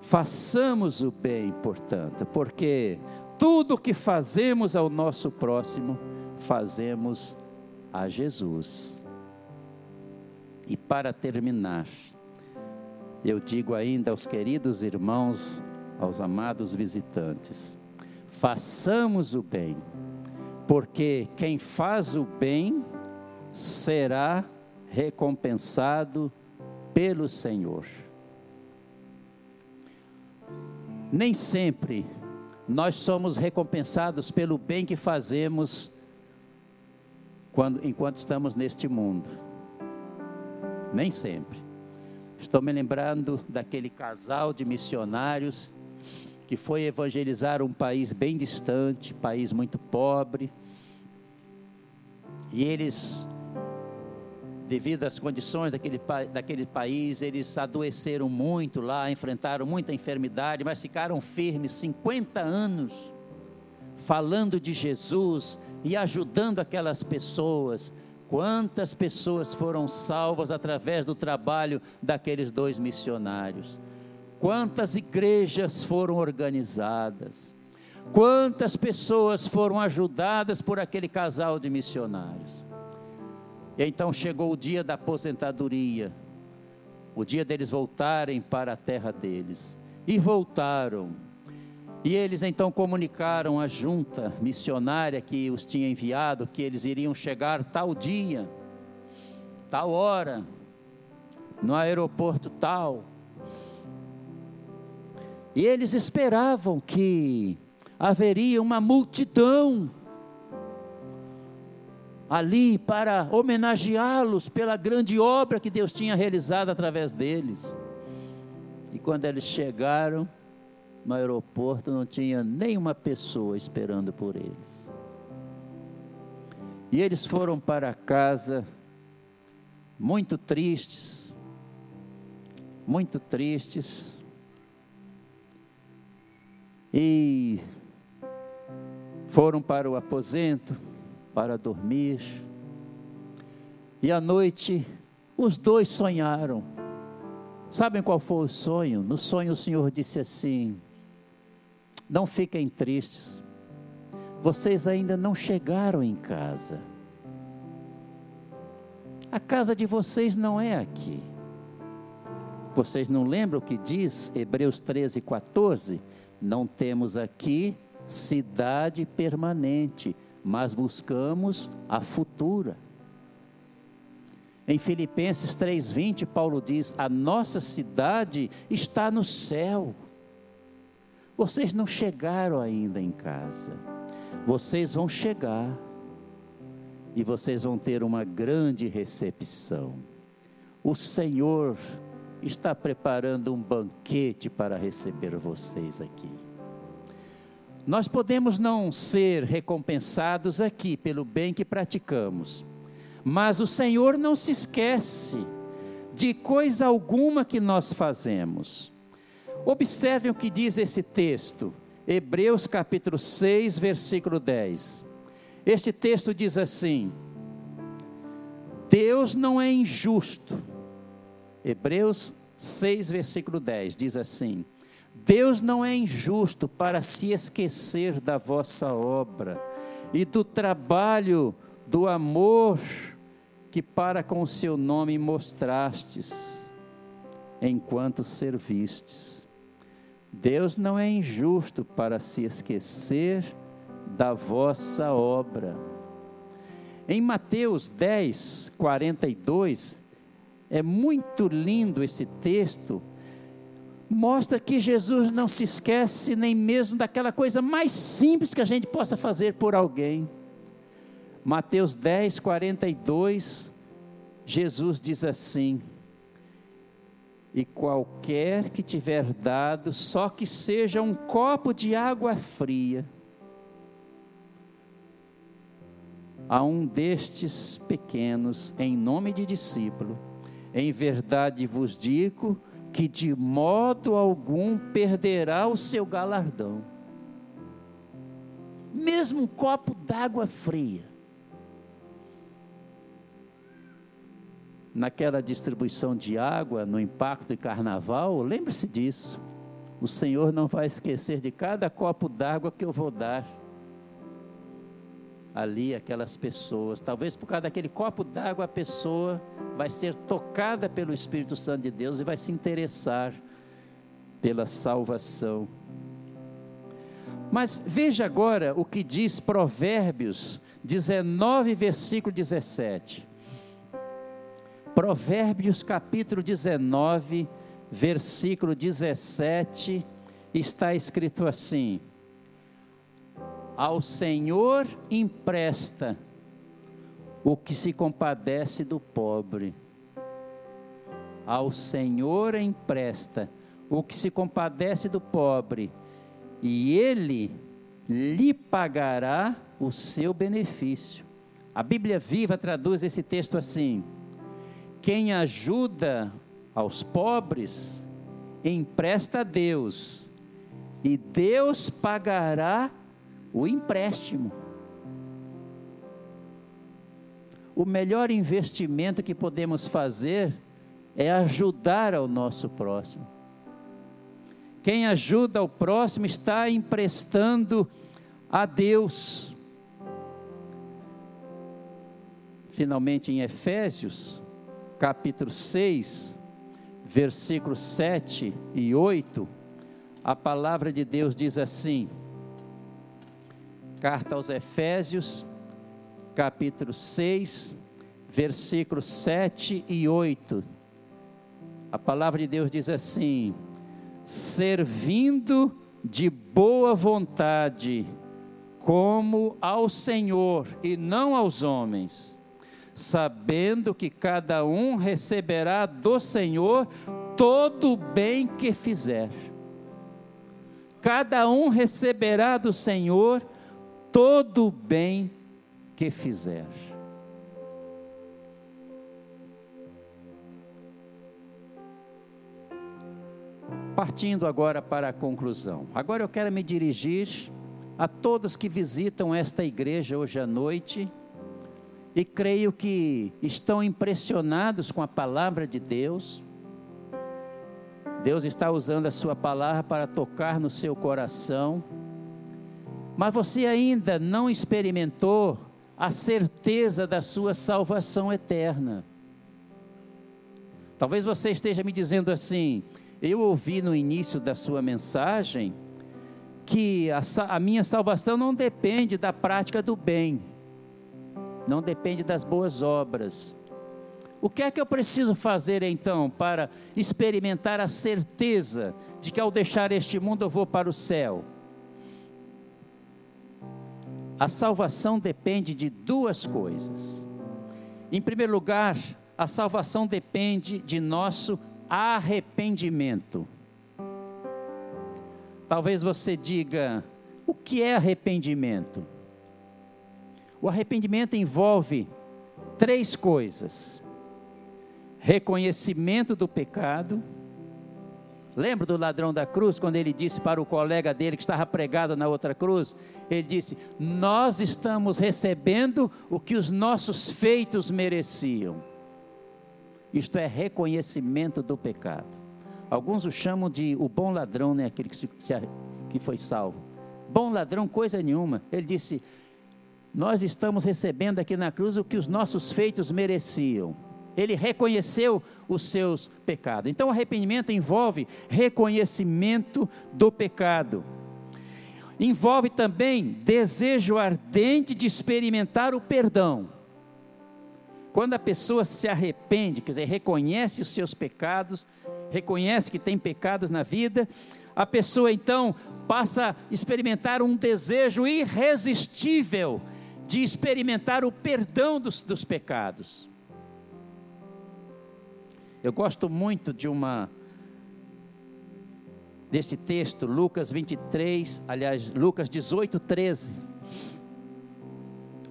Façamos o bem, portanto, porque tudo que fazemos ao nosso próximo, fazemos a Jesus. E para terminar, eu digo ainda aos queridos irmãos, aos amados visitantes: façamos o bem porque quem faz o bem será recompensado pelo Senhor. Nem sempre nós somos recompensados pelo bem que fazemos quando, enquanto estamos neste mundo. Nem sempre. Estou me lembrando daquele casal de missionários que foi evangelizar um país bem distante, país muito pobre. E eles, devido às condições daquele, daquele país, eles adoeceram muito lá, enfrentaram muita enfermidade, mas ficaram firmes 50 anos falando de Jesus e ajudando aquelas pessoas. Quantas pessoas foram salvas através do trabalho daqueles dois missionários? Quantas igrejas foram organizadas? Quantas pessoas foram ajudadas por aquele casal de missionários? E então chegou o dia da aposentadoria, o dia deles voltarem para a terra deles. E voltaram. E eles então comunicaram à junta missionária que os tinha enviado que eles iriam chegar tal dia, tal hora, no aeroporto tal e eles esperavam que haveria uma multidão ali para homenageá-los pela grande obra que Deus tinha realizado através deles. E quando eles chegaram no aeroporto, não tinha nenhuma pessoa esperando por eles. E eles foram para casa muito tristes, muito tristes, e foram para o aposento para dormir. E à noite os dois sonharam. Sabem qual foi o sonho? No sonho o Senhor disse assim: Não fiquem tristes, vocês ainda não chegaram em casa. A casa de vocês não é aqui. Vocês não lembram o que diz Hebreus 13, 14? Não temos aqui cidade permanente, mas buscamos a futura. Em Filipenses 3:20, Paulo diz: "A nossa cidade está no céu". Vocês não chegaram ainda em casa. Vocês vão chegar. E vocês vão ter uma grande recepção. O Senhor está preparando um banquete para receber vocês aqui. Nós podemos não ser recompensados aqui pelo bem que praticamos, mas o Senhor não se esquece de coisa alguma que nós fazemos. Observem o que diz esse texto, Hebreus capítulo 6, versículo 10. Este texto diz assim: Deus não é injusto. Hebreus 6, versículo 10 diz assim: Deus não é injusto para se esquecer da vossa obra e do trabalho, do amor que para com o seu nome mostrastes, enquanto servistes. Deus não é injusto para se esquecer da vossa obra. Em Mateus 10, 42, é muito lindo esse texto, mostra que Jesus não se esquece nem mesmo daquela coisa mais simples que a gente possa fazer por alguém. Mateus 10, 42, Jesus diz assim: E qualquer que tiver dado, só que seja um copo de água fria, a um destes pequenos, em nome de discípulo, em verdade vos digo que de modo algum perderá o seu galardão. Mesmo um copo d'água fria naquela distribuição de água, no impacto de carnaval, lembre-se disso. O Senhor não vai esquecer de cada copo d'água que eu vou dar ali aquelas pessoas. Talvez por causa daquele copo d'água a pessoa vai ser tocada pelo Espírito Santo de Deus e vai se interessar pela salvação. Mas veja agora o que diz Provérbios 19, versículo 17. Provérbios capítulo 19, versículo 17, está escrito assim: Ao Senhor empresta o que se compadece do pobre. Ao Senhor empresta o que se compadece do pobre, e ele lhe pagará o seu benefício. A Bíblia Viva traduz esse texto assim: quem ajuda aos pobres, empresta a Deus, e Deus pagará o empréstimo. O melhor investimento que podemos fazer é ajudar ao nosso próximo. Quem ajuda ao próximo está emprestando a Deus. Finalmente, em Efésios, capítulo 6, versículos 7 e 8, a palavra de Deus diz assim: Carta aos Efésios, capítulo 6, versículos 7 e 8. A palavra de Deus diz assim: servindo de boa vontade, como ao Senhor e não aos homens sabendo que cada um receberá do Senhor todo o bem que fizer. Cada um receberá do Senhor todo o bem que fizer. Partindo agora para a conclusão. Agora eu quero me dirigir a todos que visitam esta igreja hoje à noite e creio que estão impressionados com a palavra de Deus. Deus está usando a sua palavra para tocar no seu coração, mas você ainda não experimentou a certeza da sua salvação eterna. Talvez você esteja me dizendo assim: eu ouvi no início da sua mensagem que a, a minha salvação não depende da prática do bem não depende das boas obras. O que é que eu preciso fazer então para experimentar a certeza de que ao deixar este mundo eu vou para o céu? A salvação depende de duas coisas. Em primeiro lugar, a salvação depende de nosso arrependimento. Talvez você diga: o que é arrependimento? O arrependimento envolve três coisas: reconhecimento do pecado, Lembra do ladrão da cruz, quando ele disse para o colega dele que estava pregado na outra cruz? Ele disse: Nós estamos recebendo o que os nossos feitos mereciam. Isto é reconhecimento do pecado. Alguns o chamam de o bom ladrão, né? aquele que, se, que foi salvo. Bom ladrão, coisa nenhuma. Ele disse: Nós estamos recebendo aqui na cruz o que os nossos feitos mereciam ele reconheceu os seus pecados. Então, arrependimento envolve reconhecimento do pecado. Envolve também desejo ardente de experimentar o perdão. Quando a pessoa se arrepende, quer dizer, reconhece os seus pecados, reconhece que tem pecados na vida, a pessoa então passa a experimentar um desejo irresistível de experimentar o perdão dos, dos pecados. Eu gosto muito de uma deste texto, Lucas 23, aliás, Lucas 18, 13.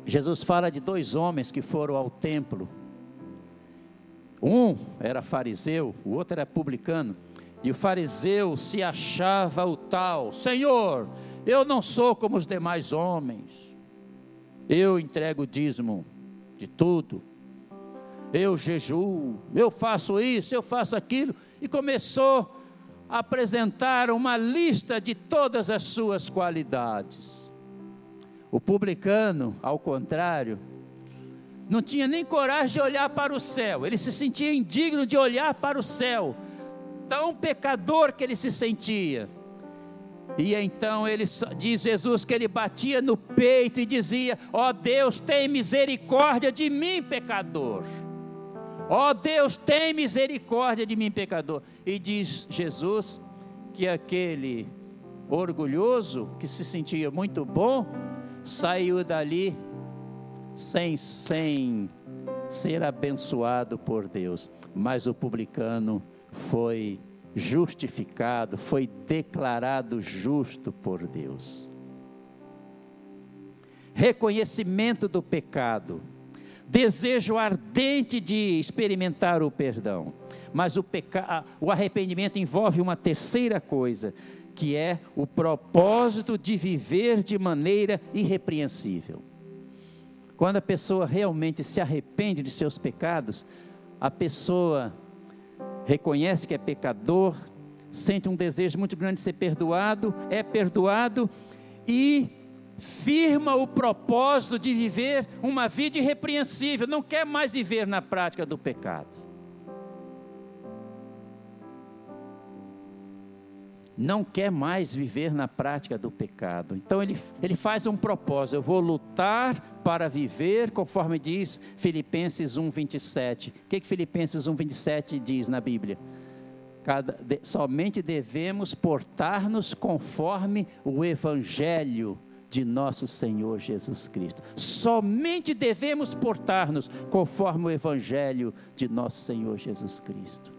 Jesus fala de dois homens que foram ao templo. Um era fariseu, o outro era publicano. E o fariseu se achava o tal: Senhor, eu não sou como os demais homens. Eu entrego o dízimo de tudo eu jejuo, eu faço isso, eu faço aquilo, e começou a apresentar uma lista de todas as suas qualidades. O publicano, ao contrário, não tinha nem coragem de olhar para o céu, ele se sentia indigno de olhar para o céu, tão pecador que ele se sentia. E então ele diz Jesus que ele batia no peito e dizia: Ó oh Deus, tem misericórdia de mim, pecador. Ó oh Deus, tem misericórdia de mim, pecador. E diz Jesus que aquele orgulhoso, que se sentia muito bom, saiu dali sem, sem ser abençoado por Deus. Mas o publicano foi justificado, foi declarado justo por Deus. Reconhecimento do pecado desejo ardente de experimentar o perdão. Mas o, peca... o arrependimento envolve uma terceira coisa, que é o propósito de viver de maneira irrepreensível. Quando a pessoa realmente se arrepende de seus pecados, a pessoa reconhece que é pecador, sente um desejo muito grande de ser perdoado, é perdoado e firma o propósito de viver uma vida irrepreensível, não quer mais viver na prática do pecado. Não quer mais viver na prática do pecado. Então ele, ele faz um propósito: eu vou lutar para viver, conforme diz Filipenses 1,27. O que, que Filipenses 1,27 diz na Bíblia? Cada, de, somente devemos portar-nos conforme o Evangelho de nosso Senhor Jesus Cristo. Somente devemos portar-nos conforme o Evangelho de nosso Senhor Jesus Cristo.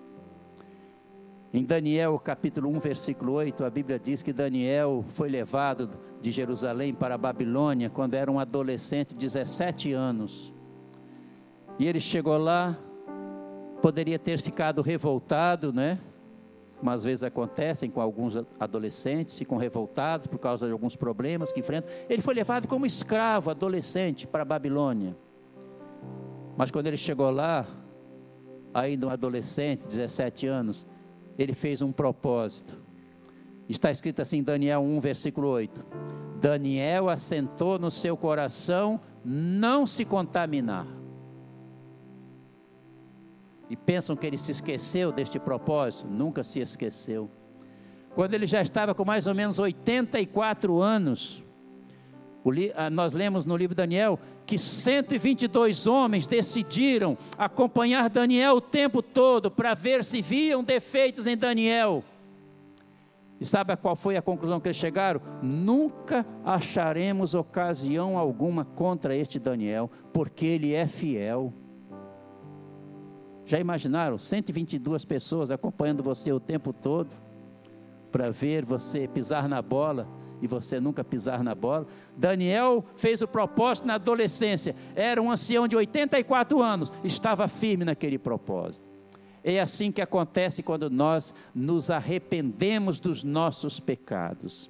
Em Daniel capítulo 1, versículo 8, a Bíblia diz que Daniel foi levado de Jerusalém para a Babilônia quando era um adolescente de 17 anos. E ele chegou lá, poderia ter ficado revoltado, né? Como às vezes acontecem com alguns adolescentes, ficam revoltados por causa de alguns problemas que enfrentam. Ele foi levado como escravo, adolescente, para a Babilônia. Mas quando ele chegou lá, ainda um adolescente, 17 anos, ele fez um propósito. Está escrito assim em Daniel 1, versículo 8: Daniel assentou no seu coração não se contaminar e pensam que ele se esqueceu deste propósito, nunca se esqueceu. Quando ele já estava com mais ou menos 84 anos, ah, nós lemos no livro Daniel que 122 homens decidiram acompanhar Daniel o tempo todo para ver se viam defeitos em Daniel. E sabe qual foi a conclusão que eles chegaram? Nunca acharemos ocasião alguma contra este Daniel, porque ele é fiel. Já imaginaram 122 pessoas acompanhando você o tempo todo para ver você pisar na bola e você nunca pisar na bola? Daniel fez o propósito na adolescência, era um ancião de 84 anos, estava firme naquele propósito. É assim que acontece quando nós nos arrependemos dos nossos pecados.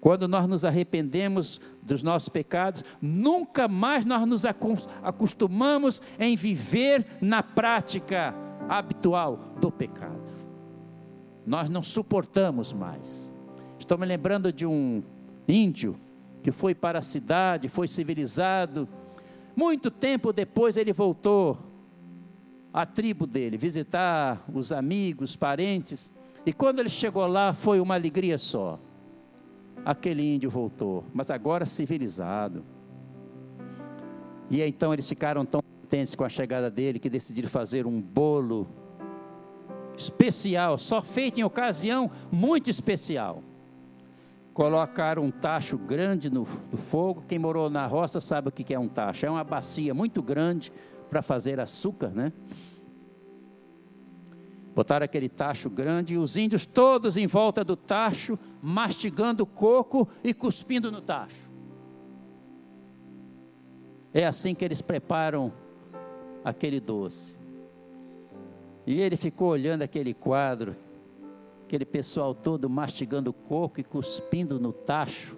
Quando nós nos arrependemos dos nossos pecados, nunca mais nós nos acostumamos em viver na prática habitual do pecado. Nós não suportamos mais. Estou me lembrando de um índio que foi para a cidade, foi civilizado. Muito tempo depois ele voltou à tribo dele, visitar os amigos, parentes. E quando ele chegou lá, foi uma alegria só aquele índio voltou, mas agora civilizado. E então eles ficaram tão contentes com a chegada dele que decidiram fazer um bolo especial, só feito em ocasião muito especial. Colocaram um tacho grande no, no fogo. Quem morou na roça sabe o que é um tacho. É uma bacia muito grande para fazer açúcar, né? Botaram aquele tacho grande e os índios todos em volta do tacho, mastigando coco e cuspindo no tacho. É assim que eles preparam aquele doce. E ele ficou olhando aquele quadro, aquele pessoal todo mastigando coco e cuspindo no tacho.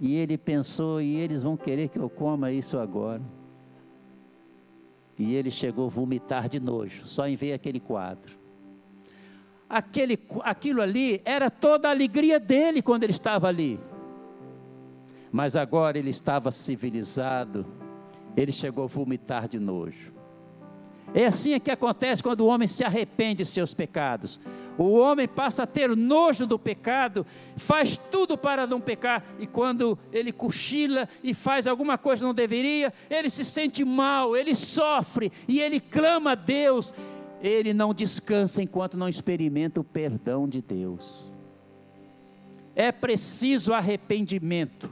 E ele pensou: e eles vão querer que eu coma isso agora? E ele chegou a vomitar de nojo, só em ver aquele quadro. Aquele, aquilo ali era toda a alegria dele quando ele estava ali. Mas agora ele estava civilizado, ele chegou a vomitar de nojo. É assim que acontece quando o homem se arrepende de seus pecados. O homem passa a ter nojo do pecado, faz tudo para não pecar, e quando ele cochila e faz alguma coisa que não deveria, ele se sente mal, ele sofre e ele clama a Deus. Ele não descansa enquanto não experimenta o perdão de Deus. É preciso arrependimento.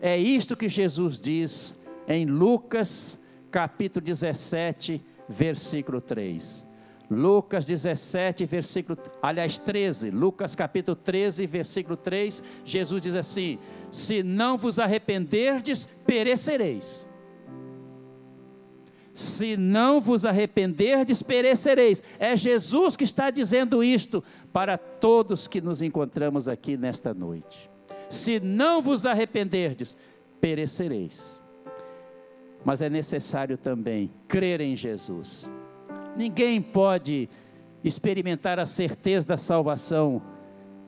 É isto que Jesus diz em Lucas capítulo 17, versículo 3. Lucas 17, versículo, aliás, 13, Lucas capítulo 13, versículo 3, Jesus diz assim: Se não vos arrependerdes, perecereis. Se não vos arrependerdes, perecereis. É Jesus que está dizendo isto para todos que nos encontramos aqui nesta noite. Se não vos arrependerdes, perecereis mas é necessário também crer em Jesus. Ninguém pode experimentar a certeza da salvação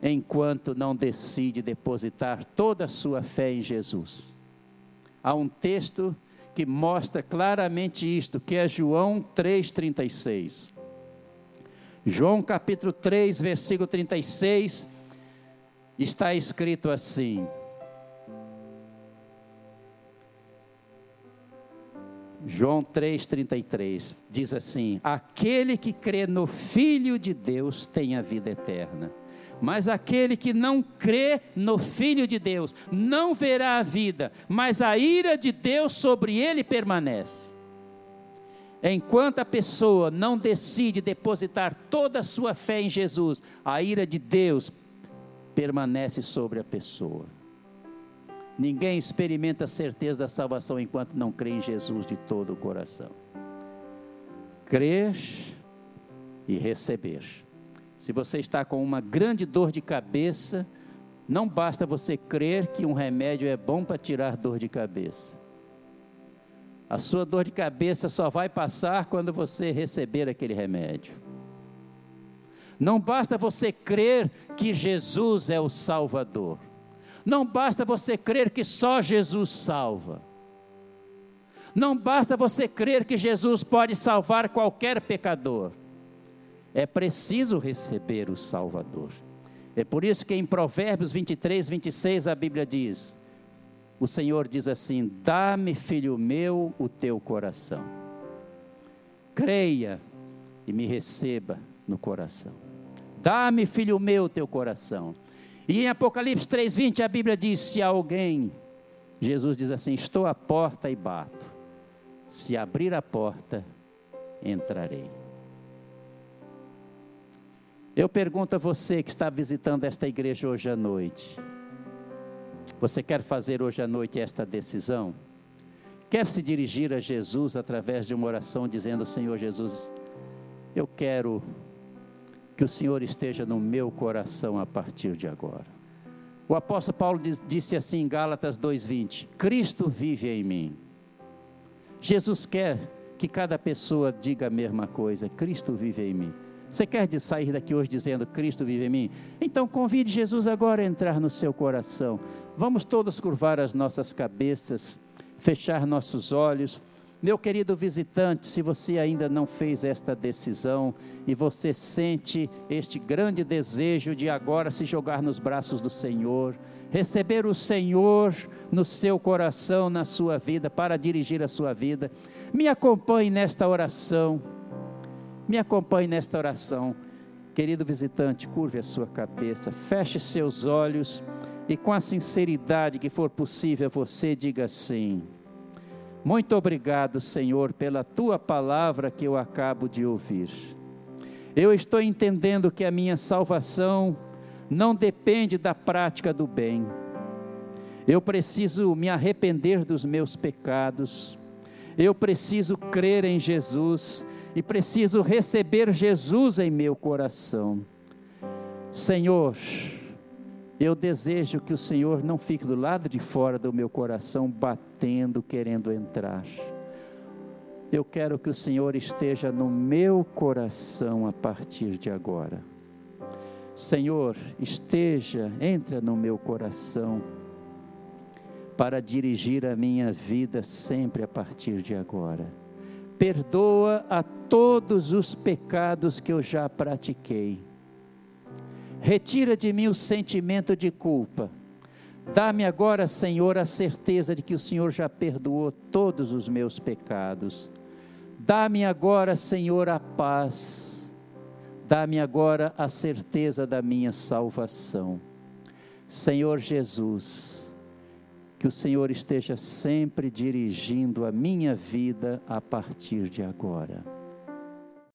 enquanto não decide depositar toda a sua fé em Jesus. Há um texto que mostra claramente isto, que é João 3:36. João capítulo 3, versículo 36, está escrito assim: João 3,33 diz assim: Aquele que crê no Filho de Deus tem a vida eterna. Mas aquele que não crê no Filho de Deus não verá a vida, mas a ira de Deus sobre ele permanece. Enquanto a pessoa não decide depositar toda a sua fé em Jesus, a ira de Deus permanece sobre a pessoa. Ninguém experimenta a certeza da salvação enquanto não crê em Jesus de todo o coração. Crer e receber. Se você está com uma grande dor de cabeça, não basta você crer que um remédio é bom para tirar dor de cabeça. A sua dor de cabeça só vai passar quando você receber aquele remédio. Não basta você crer que Jesus é o Salvador. Não basta você crer que só Jesus salva. Não basta você crer que Jesus pode salvar qualquer pecador. É preciso receber o Salvador. É por isso que em Provérbios 23, 26 a Bíblia diz: O Senhor diz assim: Dá-me, filho meu, o teu coração. Creia e me receba no coração. Dá-me, filho meu, o teu coração. E em Apocalipse 3:20 a Bíblia diz: se alguém, Jesus diz assim: estou à porta e bato. Se abrir a porta, entrarei. Eu pergunto a você que está visitando esta igreja hoje à noite: você quer fazer hoje à noite esta decisão? quer se dirigir a Jesus através de uma oração dizendo: Senhor Jesus, eu quero que o Senhor esteja no meu coração a partir de agora. O apóstolo Paulo disse assim em Gálatas 2:20: Cristo vive em mim. Jesus quer que cada pessoa diga a mesma coisa: Cristo vive em mim. Você quer sair daqui hoje dizendo Cristo vive em mim? Então convide Jesus agora a entrar no seu coração. Vamos todos curvar as nossas cabeças, fechar nossos olhos. Meu querido visitante, se você ainda não fez esta decisão e você sente este grande desejo de agora se jogar nos braços do Senhor, receber o Senhor no seu coração, na sua vida, para dirigir a sua vida, me acompanhe nesta oração. Me acompanhe nesta oração. Querido visitante, curve a sua cabeça, feche seus olhos e com a sinceridade que for possível você diga assim: Muito obrigado, Senhor, pela tua palavra que eu acabo de ouvir. Eu estou entendendo que a minha salvação não depende da prática do bem. Eu preciso me arrepender dos meus pecados. Eu preciso crer em Jesus e preciso receber Jesus em meu coração. Senhor, eu desejo que o Senhor não fique do lado de fora do meu coração batendo, querendo entrar. Eu quero que o Senhor esteja no meu coração a partir de agora. Senhor, esteja, entra no meu coração para dirigir a minha vida sempre a partir de agora perdoa a todos os pecados que eu já pratiquei. Retira de mim o sentimento de culpa. Dá-me agora, Senhor, a certeza de que o Senhor já perdoou todos os meus pecados. Dá-me agora, Senhor, a paz. Dá-me agora a certeza da minha salvação. Senhor Jesus, que o Senhor esteja sempre dirigindo a minha vida a partir de agora.